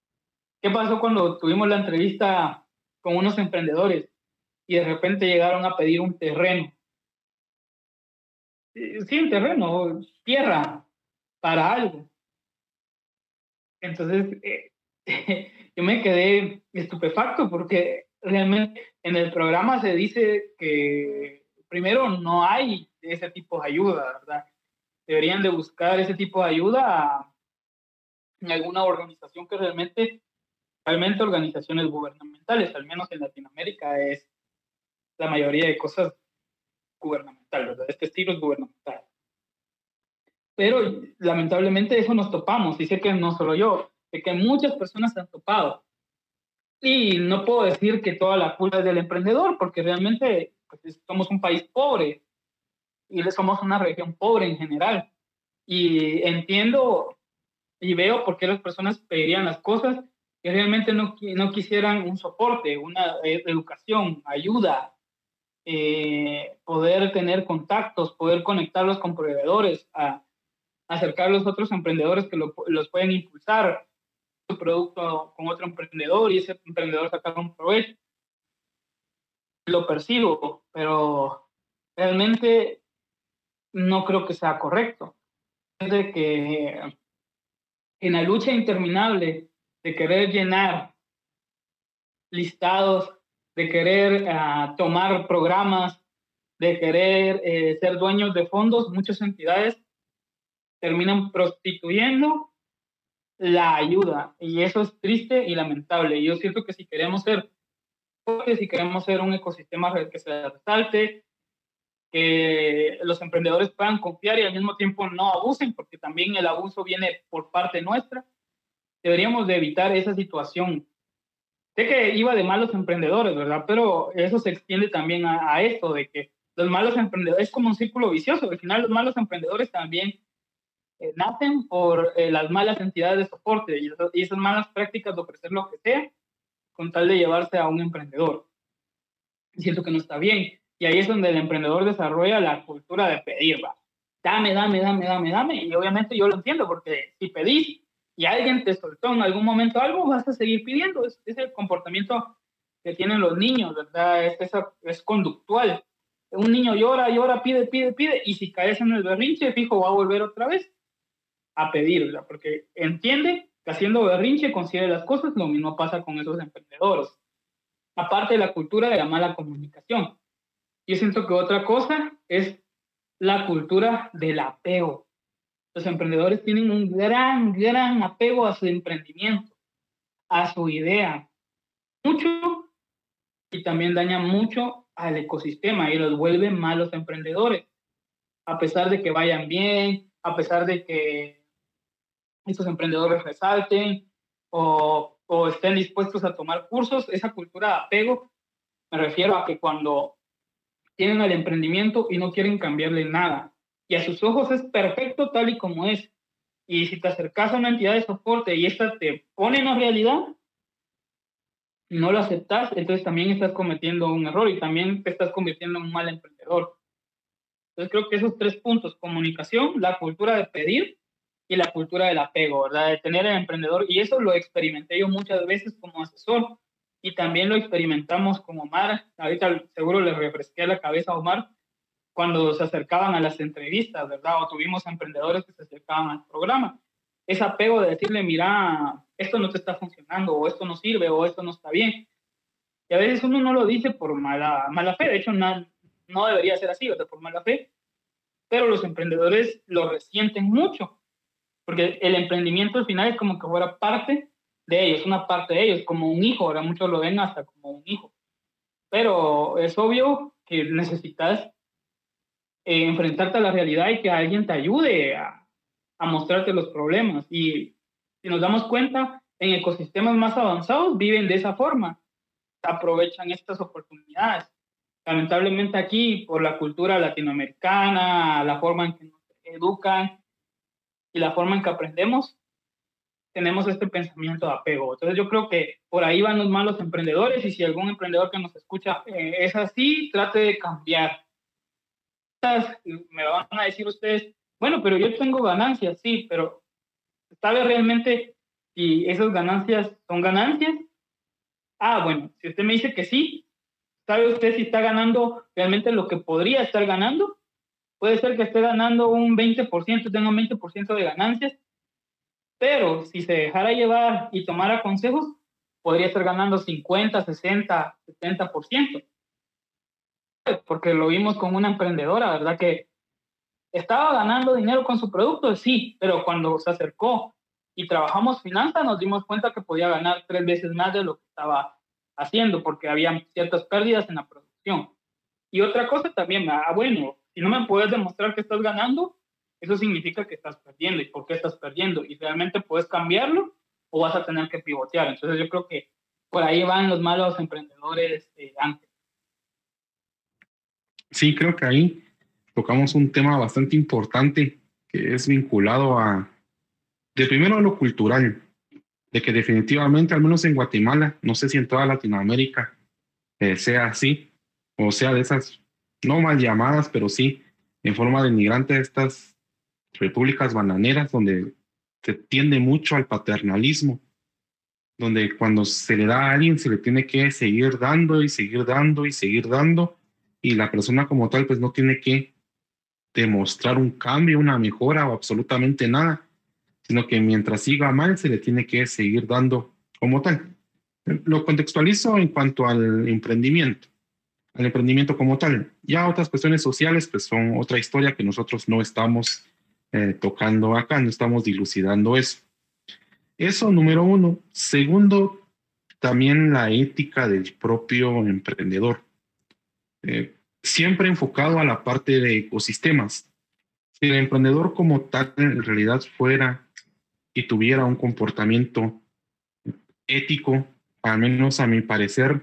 ¿qué pasó cuando tuvimos la entrevista con unos emprendedores y de repente llegaron a pedir un terreno? Eh, sí, un terreno, tierra, para algo. Entonces, eh, [laughs] yo me quedé estupefacto porque realmente en el programa se dice que primero no hay ese tipo de ayuda, ¿verdad? Deberían de buscar ese tipo de ayuda en alguna organización que realmente, realmente organizaciones gubernamentales, al menos en Latinoamérica es la mayoría de cosas gubernamentales, ¿verdad? Este estilo es gubernamental. Pero lamentablemente eso nos topamos, y sé que no solo yo, sé que muchas personas se han topado. Y no puedo decir que toda la culpa es del emprendedor, porque realmente pues, somos un país pobre, y somos una región pobre en general. Y entiendo y veo por qué las personas pedirían las cosas que realmente no, no quisieran un soporte, una e, educación, ayuda, eh, poder tener contactos, poder conectarlos con proveedores, a, acercar a otros emprendedores que los pueden impulsar su producto con otro emprendedor y ese emprendedor sacar un provecho. Lo percibo, pero realmente no creo que sea correcto. Es de que en la lucha interminable de querer llenar listados, de querer ah, tomar programas, de querer eh, ser dueños de fondos, muchas entidades terminan prostituyendo la ayuda y eso es triste y lamentable. Yo siento que si queremos ser si queremos ser un ecosistema que se resalte, que los emprendedores puedan confiar y al mismo tiempo no abusen, porque también el abuso viene por parte nuestra, deberíamos de evitar esa situación. Sé que iba de malos emprendedores, ¿verdad? Pero eso se extiende también a, esto, de que los malos emprendedores es como un círculo vicioso. Al final los malos emprendedores también eh, nacen por eh, las malas entidades de soporte y, y, esas malas prácticas de ofrecer lo que sea con tal de llevarse a un emprendedor. Siento que no está bien. Y ahí es donde el emprendedor desarrolla la cultura de pedir, va. Dame, dame, dame, dame, dame. Y obviamente yo lo entiendo porque si pedís y alguien te soltó en algún momento algo, vas a seguir pidiendo. Es, es el comportamiento que tienen los niños, ¿verdad? Es, es conductual. Un niño llora, llora, pide, pide, pide, y si caes en el berrinche, fijo, va a volver otra vez a pedir. Porque entiende haciendo berrinche consigue las cosas, lo mismo pasa con esos emprendedores. Aparte de la cultura de la mala comunicación. Yo siento que otra cosa es la cultura del apego. Los emprendedores tienen un gran, gran apego a su emprendimiento, a su idea. Mucho y también daña mucho al ecosistema y los vuelve malos emprendedores. A pesar de que vayan bien, a pesar de que estos emprendedores resalten o, o estén dispuestos a tomar cursos, esa cultura de apego, me refiero a que cuando tienen el emprendimiento y no quieren cambiarle nada, y a sus ojos es perfecto tal y como es, y si te acercas a una entidad de soporte y esta te pone en la realidad, no lo aceptas, entonces también estás cometiendo un error y también te estás convirtiendo en un mal emprendedor. Entonces creo que esos tres puntos, comunicación, la cultura de pedir y la cultura del apego, ¿verdad? De tener el emprendedor. Y eso lo experimenté yo muchas veces como asesor y también lo experimentamos como Omar. Ahorita seguro le refresqué la cabeza a Omar cuando se acercaban a las entrevistas, ¿verdad? O tuvimos emprendedores que se acercaban al programa. Ese apego de decirle, mira, esto no te está funcionando, o esto no sirve, o esto no está bien. Y a veces uno no lo dice por mala, mala fe, de hecho no, no debería ser así, ¿verdad? Por mala fe, pero los emprendedores lo resienten mucho porque el emprendimiento al final es como que fuera parte de ellos, una parte de ellos, como un hijo, ahora muchos lo ven hasta como un hijo. Pero es obvio que necesitas eh, enfrentarte a la realidad y que alguien te ayude a, mostrarte los problemas. Y si nos damos cuenta, en ecosistemas más avanzados viven de esa forma, aprovechan estas oportunidades. Lamentablemente aquí, por la cultura latinoamericana, la forma en que nos educan, y la forma en que aprendemos, tenemos este pensamiento de apego. Entonces yo creo que por ahí van los malos emprendedores y si algún emprendedor que nos escucha eh, es así, trate de cambiar. Me van a decir ustedes, bueno, pero yo tengo ganancias, sí, pero ¿sabe realmente si esas ganancias son ganancias? Ah, bueno, si usted me dice que sí, ¿sabe usted si está ganando realmente lo que podría estar ganando? Puede ser que esté ganando un 20%, tenga un 20% de ganancias, pero si se dejara llevar y tomara consejos, podría estar ganando 50, 60, 70%. Porque lo vimos con una emprendedora, ¿verdad? Que estaba ganando dinero con su producto, sí, pero cuando se acercó y trabajamos finanzas, nos dimos cuenta que podía ganar tres veces más de lo que estaba haciendo, porque había ciertas pérdidas en la producción. Y otra cosa también, ah, bueno, si no me puedes demostrar que estás ganando, eso significa que estás perdiendo. ¿Y por qué estás perdiendo? ¿Y realmente puedes cambiarlo o vas a tener que pivotear? Entonces yo creo que por ahí van los malos emprendedores eh, antes.
Sí, creo que ahí tocamos un tema bastante importante que es vinculado a, de primero a lo cultural, de que definitivamente, al menos en Guatemala, no sé si en toda Latinoamérica eh, sea así, o sea de esas no mal llamadas, pero sí en forma de inmigrante estas repúblicas bananeras donde se tiende mucho al paternalismo, donde cuando se le da a alguien se le tiene que seguir dando y seguir dando y seguir dando, y la persona como tal pues no tiene que demostrar un cambio, una mejora o absolutamente nada, sino que mientras siga mal se le tiene que seguir dando como tal. Lo contextualizo en cuanto al emprendimiento. al emprendimiento como tal. Ya otras cuestiones sociales, pues son otra historia que nosotros no estamos eh, tocando acá, no estamos dilucidando eso. Eso, número uno. Segundo, también la ética del propio emprendedor. Eh, siempre enfocado a la parte de ecosistemas. Si el emprendedor como tal en realidad fuera y tuviera un comportamiento ético, al menos a mi parecer,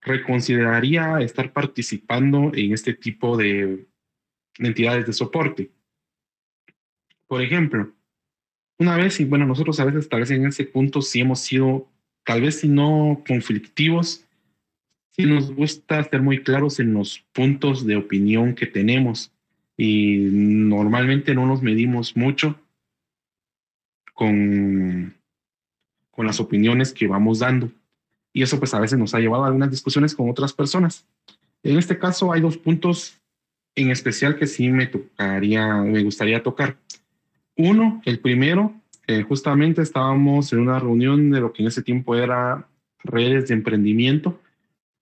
reconsideraría estar participando en este tipo de entidades de soporte. Por ejemplo, una vez, y bueno, nosotros a veces tal vez en ese punto sí hemos sido, tal vez si no conflictivos, sí nos gusta ser muy claros en los puntos de opinión que tenemos y normalmente no nos medimos mucho con, con las opiniones que vamos dando. Y eso pues a veces nos ha llevado a algunas discusiones con otras personas. En este caso hay dos puntos en especial que sí me tocaría, me gustaría tocar. Uno, el primero, justamente estábamos en una reunión de lo que en ese tiempo era redes de emprendimiento,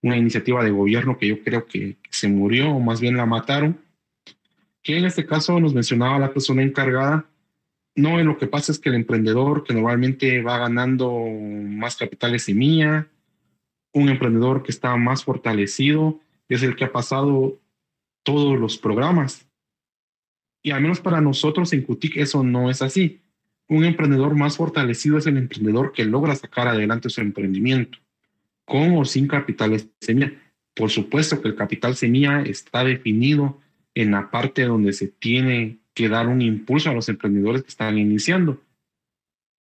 una iniciativa de gobierno que yo creo que, se murió o más bien la mataron, que en este caso nos mencionaba la persona encargada, no, lo que pasa es que el emprendedor que normalmente va ganando más capitales semilla, un emprendedor que está más fortalecido, es el que ha pasado todos los programas. Y al menos para nosotros en CUTIC eso no es así. Un emprendedor más fortalecido es el emprendedor que logra sacar adelante su emprendimiento, con o sin capitales semilla. Por supuesto que el capital semilla está definido en la parte donde se tiene que dar un impulso a los emprendedores que están iniciando.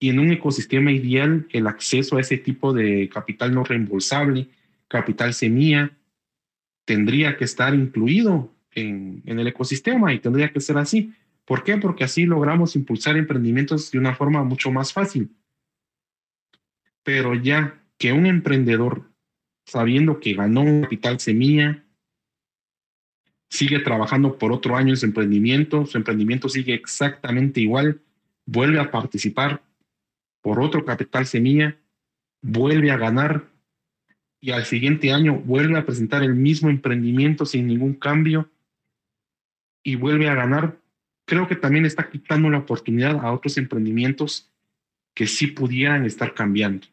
Y en un ecosistema ideal, el acceso a ese tipo de capital no reembolsable, capital semilla, tendría que estar incluido en, el ecosistema y tendría que ser así. ¿Por qué? Porque así logramos impulsar emprendimientos de una forma mucho más fácil. Pero ya que un emprendedor, sabiendo que ganó un capital semilla, sigue trabajando por otro año en su emprendimiento, su emprendimiento sigue exactamente igual, vuelve a participar por otro capital semilla, vuelve a ganar y al siguiente año vuelve a presentar el mismo emprendimiento sin ningún cambio y vuelve a ganar, creo que también está quitando la oportunidad a otros emprendimientos que sí pudieran estar cambiando.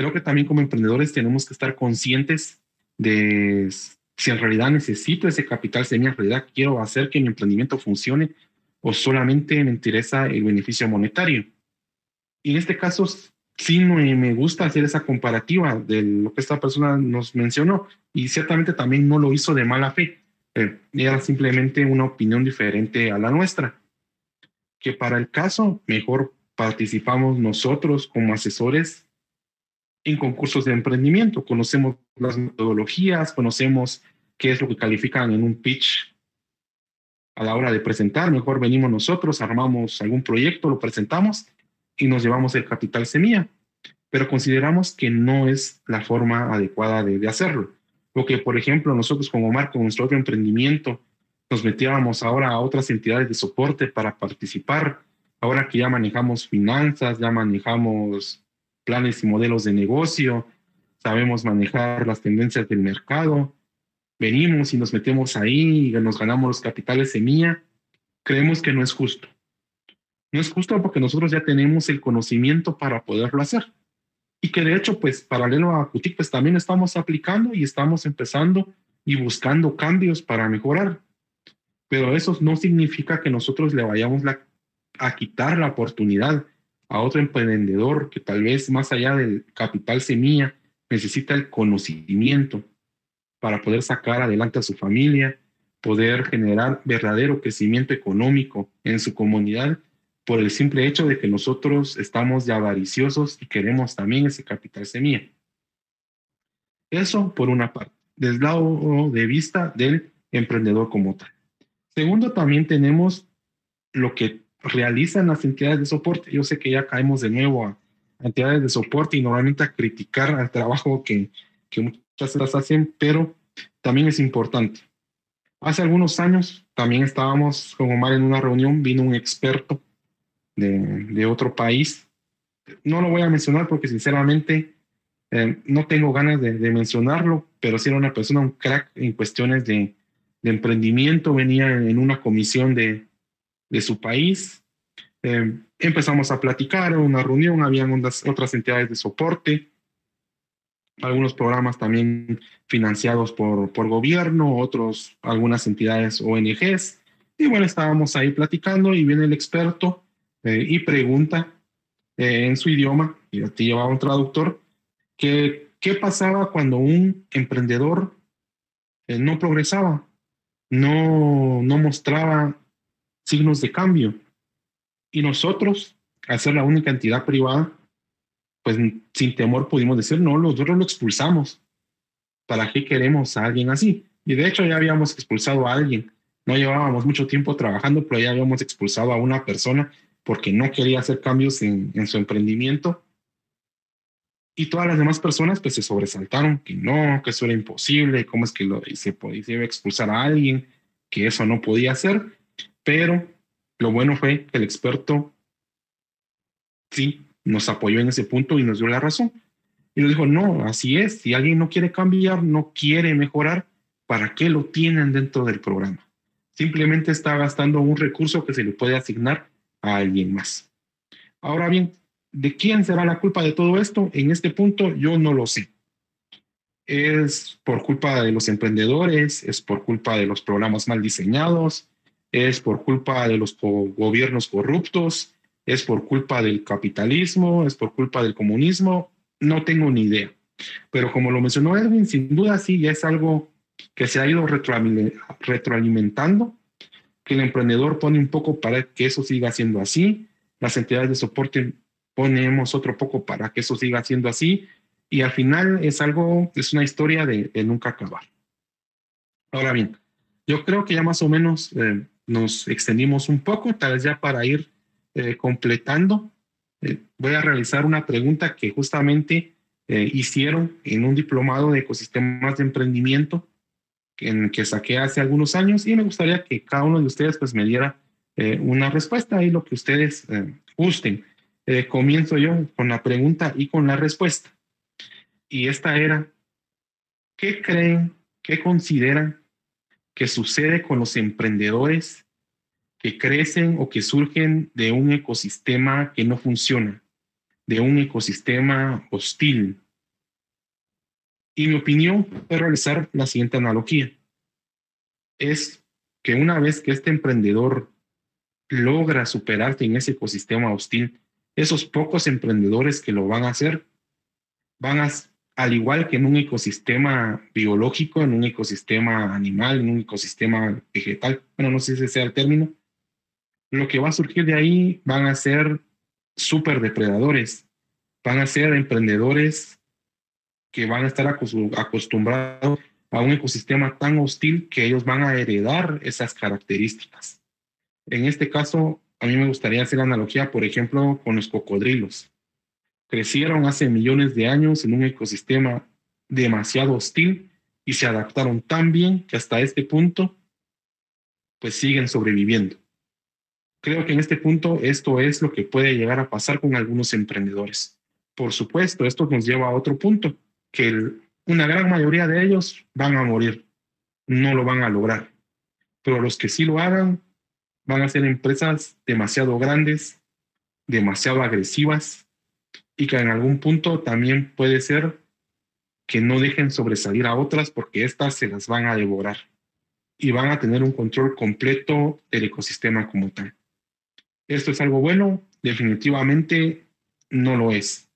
Creo que también como emprendedores tenemos que estar conscientes de si en realidad necesito ese capital, si en realidad quiero hacer que mi emprendimiento funcione o solamente me interesa el beneficio monetario. Y en este caso, sí me gusta hacer esa comparativa de lo que esta persona nos mencionó y ciertamente también no lo hizo de mala fe eh, era simplemente una opinión diferente a la nuestra. Que para el caso, mejor participamos nosotros como asesores en concursos de emprendimiento. Conocemos las metodologías, conocemos qué es lo que califican en un pitch a la hora de presentar. Mejor venimos nosotros, armamos algún proyecto, lo presentamos y nos llevamos el capital semilla. Pero consideramos que no es la forma adecuada de hacerlo. O que, por ejemplo, nosotros como marco, nuestro otro emprendimiento, nos metiéramos ahora a otras entidades de soporte para participar. Ahora que ya manejamos finanzas, ya manejamos planes y modelos de negocio, sabemos manejar las tendencias del mercado, venimos y nos metemos ahí y nos ganamos los capitales semilla, creemos que no es justo. No es justo porque nosotros ya tenemos el conocimiento para poderlo hacer y que de hecho, pues paralelo a Cutic, pues también estamos aplicando y estamos empezando y buscando cambios para mejorar. Pero eso no significa que nosotros le vayamos a quitar la oportunidad a otro emprendedor que tal vez más allá del capital semilla necesita el conocimiento para poder sacar adelante a su familia, poder generar verdadero crecimiento económico en su comunidad por el simple hecho de que nosotros estamos ya avariciosos y queremos también ese capital semilla. Eso por una parte, desde lado de vista del emprendedor como tal. Segundo, también tenemos lo que realizan las entidades de soporte. Yo sé que ya caemos de nuevo a entidades de soporte y normalmente a criticar al trabajo que, que muchas las hacen, pero también es importante. Hace algunos años también estábamos con Omar en una reunión, vino un experto de, otro país. No lo voy a mencionar porque sinceramente Eh, no tengo ganas de, mencionarlo, pero sí era una persona, un crack en cuestiones de, emprendimiento, venía en una comisión de, su país. Eh, empezamos a platicar una reunión, habían otras entidades de soporte, algunos programas también financiados por, por gobierno, otros, algunas entidades ONGs. Y bueno, estábamos ahí platicando y viene el experto eh, y pregunta en su idioma, y ti llevaba un traductor, que qué pasaba cuando un emprendedor eh, no progresaba, no, no mostraba signos de cambio. Y nosotros, al ser la única entidad privada, pues sin temor pudimos decir, no, nosotros lo expulsamos. ¿Para qué queremos a alguien así? Y de hecho ya habíamos expulsado a alguien. No llevábamos mucho tiempo trabajando, pero ya habíamos expulsado a una persona porque no quería hacer cambios en, su emprendimiento y todas las demás personas pues se sobresaltaron que no, que eso era imposible, cómo es que lo, se, podía, expulsar a alguien, que eso no podía hacer, pero lo bueno fue que el experto sí nos apoyó en ese punto y nos dio la razón. Y nos dijo, no, así es, si alguien no quiere cambiar, no quiere mejorar, ¿para qué lo tienen dentro del programa? Simplemente está gastando un recurso que se le puede asignar a alguien más. Ahora bien, ¿De quién será la culpa de todo esto? En este punto yo no lo sé. Es por culpa de los emprendedores, es por culpa de los programas mal diseñados, es por culpa de los gobiernos corruptos, es por culpa del capitalismo, es por culpa del comunismo, no tengo ni idea. Pero como lo mencionó Edwin, sin duda sí, es algo que se ha ido retroalimentando, que el emprendedor pone un poco para que eso siga siendo así, las entidades de soporte ponemos otro poco para que eso siga siendo así y al final es algo, es una historia de, nunca acabar. Ahora bien, yo creo que ya más o menos eh, nos extendimos un poco, tal vez ya para ir eh, completando. Eh, voy a realizar una pregunta que justamente hicieron en un diplomado de ecosistemas de emprendimiento en que saqué hace algunos años y me gustaría que cada uno de ustedes pues me diera una respuesta y lo que ustedes gusten. Eh, comienzo yo con la pregunta y con la respuesta. Y esta era, ¿qué creen, qué consideran que sucede con los emprendedores que crecen o que surgen de un ecosistema que no funciona, de un ecosistema hostil? Y mi opinión es realizar la siguiente analogía. Es que una vez que este emprendedor logra superarse en ese ecosistema hostil, esos pocos emprendedores que lo van a hacer van a, al igual que en un ecosistema biológico, en un ecosistema animal, en un ecosistema vegetal, bueno, no sé si ese sea el término, lo que va a surgir de ahí van a ser súper depredadores, van a ser emprendedores que van a estar acostumbrados a un ecosistema tan hostil que ellos van a heredar esas características. En este caso, a mí me gustaría hacer analogía, por ejemplo, con los cocodrilos. Crecieron hace millones de años en un ecosistema demasiado hostil y se adaptaron tan bien que hasta este punto, pues siguen sobreviviendo. Creo que en este punto esto es lo que puede llegar a pasar con algunos emprendedores. Por supuesto, esto nos lleva a otro punto, que una gran mayoría de ellos van a morir, no lo van a lograr. Pero los que sí lo hagan, van a ser empresas demasiado grandes, demasiado agresivas y que en algún punto también puede ser que no dejen sobresalir a otras porque éstas se las van a devorar y van a tener un control completo del ecosistema como tal. ¿Esto es algo bueno? Definitivamente no lo es.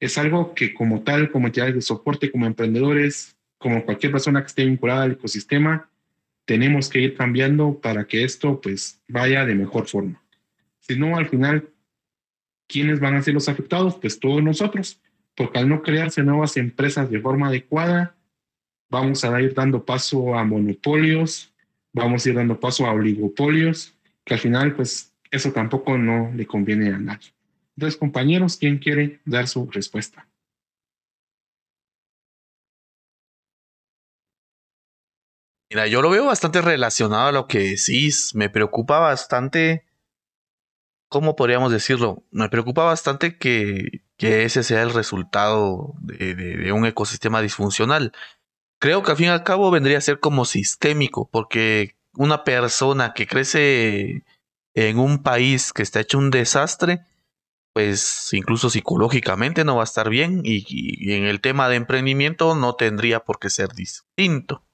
Es algo que como tal, como entidades de soporte, como emprendedores, como cualquier persona que esté vinculada al ecosistema, tenemos que ir cambiando para que esto pues vaya de mejor forma. Si no, al final, ¿quiénes van a ser los afectados? Pues todos nosotros, porque al no crearse nuevas empresas de forma adecuada, vamos a ir dando paso a monopolios, vamos a ir dando paso a oligopolios, que al final pues eso tampoco no le conviene a nadie. Entonces, compañeros, ¿quién quiere dar su respuesta?
Mira, yo lo veo bastante relacionado a lo que decís. Me preocupa bastante. ¿Cómo podríamos decirlo? Me preocupa bastante que, ese sea el resultado de, un ecosistema disfuncional. Creo que al fin y al cabo vendría a ser como sistémico, porque una persona que crece en un país que está hecho un desastre, pues incluso psicológicamente no va a estar bien y, en el tema de emprendimiento no tendría por qué ser distinto.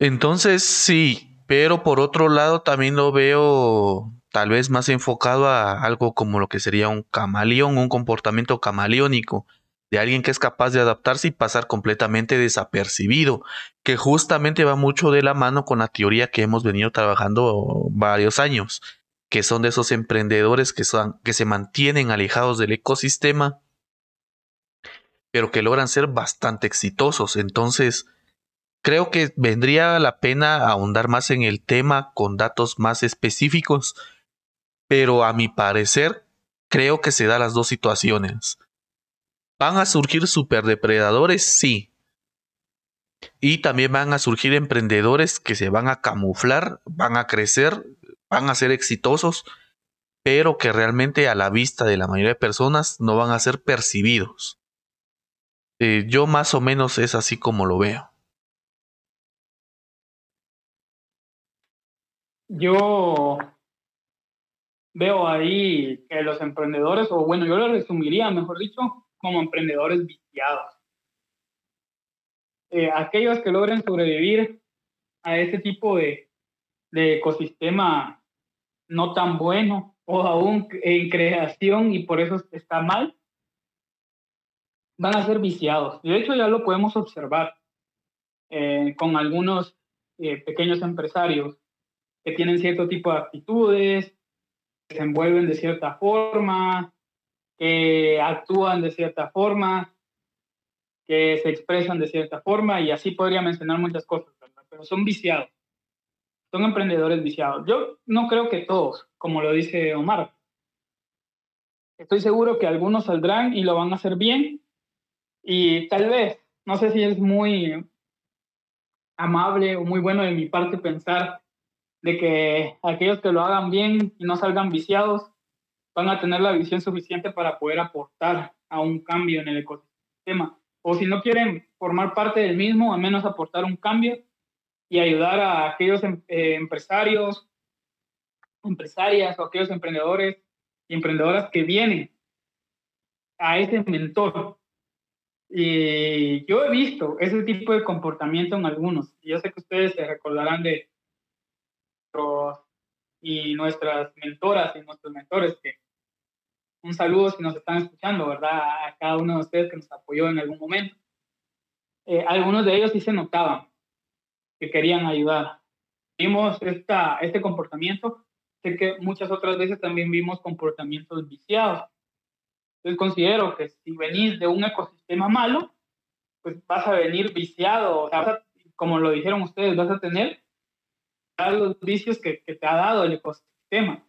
Entonces sí, pero por otro lado también lo veo tal vez más enfocado a algo como lo que sería un camaleón, un comportamiento camaleónico de alguien que es capaz de adaptarse y pasar completamente desapercibido, que justamente va mucho de la mano con la teoría que hemos venido trabajando varios años, que son de esos emprendedores que, son, que se mantienen alejados del ecosistema, pero que logran ser bastante exitosos. Entonces, creo que vendría la pena ahondar más en el tema con datos más específicos, pero a mi parecer, creo que se da las dos situaciones. ¿Van a surgir superdepredadores? Sí. Y también van a surgir emprendedores que se van a camuflar, van a crecer, van a ser exitosos, pero que realmente a la vista de la mayoría de personas no van a ser percibidos. Eh, yo más o menos es así como lo veo.
Yo veo ahí que los emprendedores, o bueno, yo lo resumiría, mejor dicho, como emprendedores viciados. Eh, aquellos que logren sobrevivir a ese tipo de, de ecosistema no tan bueno o aún en creación y por eso está mal, van a ser viciados. De hecho, ya lo podemos observar eh, con algunos eh, pequeños empresarios que tienen cierto tipo de actitudes, se envuelven de cierta forma, que actúan de cierta forma, que se expresan de cierta forma y así podría mencionar muchas cosas, pero son viciados son emprendedores viciados. Yo no creo que todos, como lo dice Omar. Estoy seguro que algunos saldrán y lo van a hacer bien. Y tal vez, no sé si es muy amable o muy bueno de mi parte pensar de que aquellos que lo hagan bien y no salgan viciados van a tener la visión suficiente para poder aportar a un cambio en el ecosistema. O si no quieren formar parte del mismo, al menos aportar un cambio y ayudar a aquellos em, eh, empresarios, empresarias o aquellos emprendedores y emprendedoras que vienen a ese mentor. Y yo he visto ese tipo de comportamiento en algunos. Yo sé que ustedes se recordarán de y nuestras mentoras y nuestros mentores que un saludo si nos están escuchando, ¿verdad? A cada uno de ustedes que nos apoyó en algún momento. Eh, algunos de ellos sí se notaban que querían ayudar. Vimos esta, este comportamiento, sé que muchas otras veces también vimos comportamientos viciados. Entonces considero que si venís de un ecosistema malo, pues vas a venir viciado, como lo dijeron ustedes, vas a tener los vicios que, que te ha dado el ecosistema.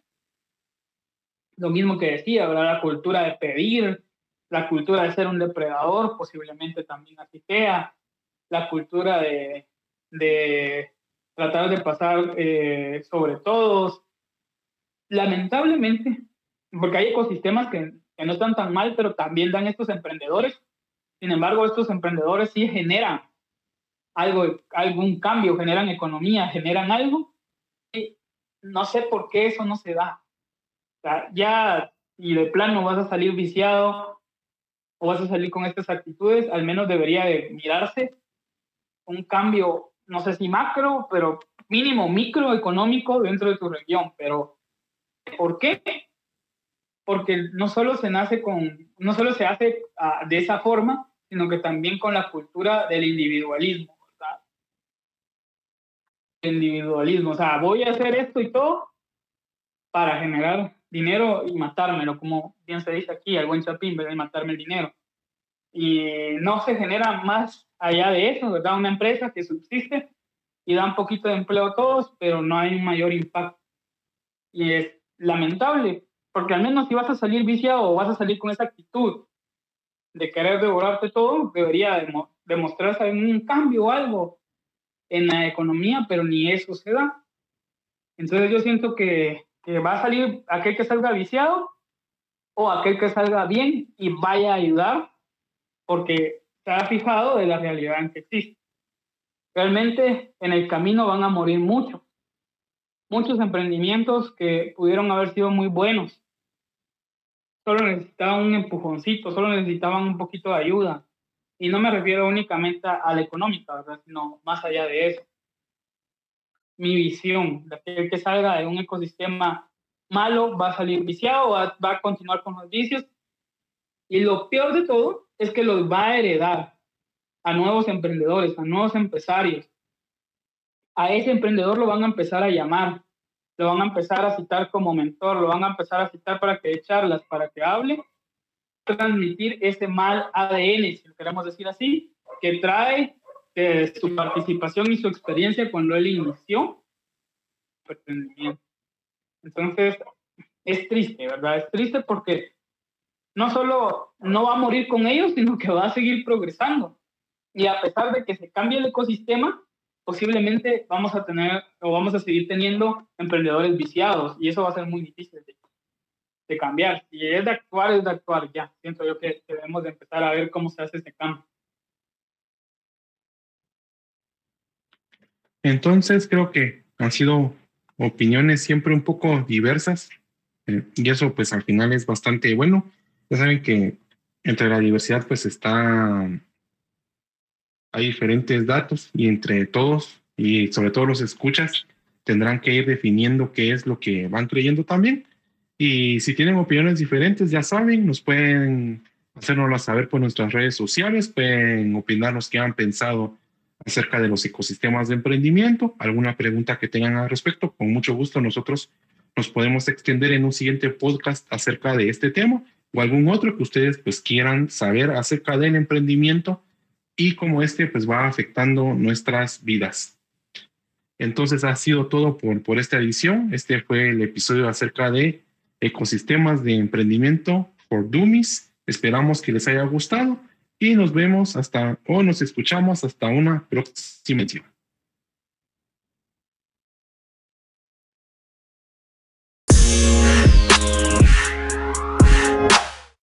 Lo mismo que decía, ¿verdad? la cultura de pedir, la cultura de ser un depredador, posiblemente también así sea, la cultura de, de tratar de pasar eh, sobre todos. Lamentablemente, porque hay ecosistemas que, que, no están tan mal, pero también dan estos emprendedores. Sin embargo, estos emprendedores sí generan algo, algún cambio, generan economía, generan algo. Y no sé por qué eso no se da. ya, y de plano vas a salir viciado o vas a salir con estas actitudes, al menos debería de mirarse un cambio no sé si macro, pero mínimo microeconómico dentro de tu región. Pero, ¿por qué? Porque no solo se nace con, no solo se hace ah, de esa forma, sino que también con la cultura del individualismo. ¿Verdad? Individualismo, o sea, voy a hacer esto y todo para generar dinero y matármelo, como bien se dice aquí, al buen chapín, de matarme el dinero. Y no se genera más allá de eso, ¿verdad? Una empresa que subsiste y da un poquito de empleo a todos, pero no hay un mayor impacto. Y es lamentable, porque al menos si vas a salir viciado o vas a salir con esa actitud de querer devorarte todo, debería demostrarse un cambio o algo en la economía, pero ni eso se da. Entonces yo siento que, que va a salir aquel que salga viciado o aquel que salga bien y vaya a ayudar porque se ha fijado de la realidad en que existe. Realmente en el camino van a morir muchos, muchos emprendimientos que pudieron haber sido muy buenos. Solo necesitaban un empujoncito, solo necesitaban un poquito de ayuda. Y no me refiero únicamente a la económica, sino más allá de eso. Mi visión, de aquel que salga de un ecosistema malo va a salir viciado, va, va a continuar con los vicios. Y lo peor de todo es que los va a heredar a nuevos emprendedores, a nuevos empresarios. A ese emprendedor lo van a empezar a llamar, lo van a empezar a citar como mentor, lo van a empezar a citar para que dé charlas, para que hable, transmitir ese mal ADN, si lo queremos decir así, que trae de su participación y su experiencia cuando él inició entonces, es triste, ¿verdad? Es triste porque no solo no va a morir con ellos, sino que va a seguir progresando. Y a pesar de que se cambie el ecosistema, posiblemente vamos a tener o vamos a seguir teniendo emprendedores viciados y eso va a ser muy difícil de, cambiar. Si es de actuar, es de actuar ya. Siento yo que debemos de empezar a ver cómo se hace este cambio.
Entonces creo que han sido opiniones siempre un poco diversas eh, y eso pues al final es bastante bueno. Ya saben que entre la diversidad pues está, hay diferentes datos y entre todos y sobre todo los escuchas tendrán que ir definiendo qué es lo que van creyendo también. Y si tienen opiniones diferentes, ya saben, nos pueden hacernoslas saber por nuestras redes sociales, pueden opinarnos qué han pensado acerca de los ecosistemas de emprendimiento, alguna pregunta que tengan al respecto, con mucho gusto nosotros nos podemos extender en un siguiente podcast acerca de este tema o algún otro que ustedes pues quieran saber acerca del emprendimiento y cómo este pues va afectando nuestras vidas. Entonces ha sido todo por, por esta edición. Este fue el episodio acerca de ecosistemas de emprendimiento for Dummies. Esperamos que les haya gustado y nos vemos hasta o nos escuchamos hasta una próxima edición.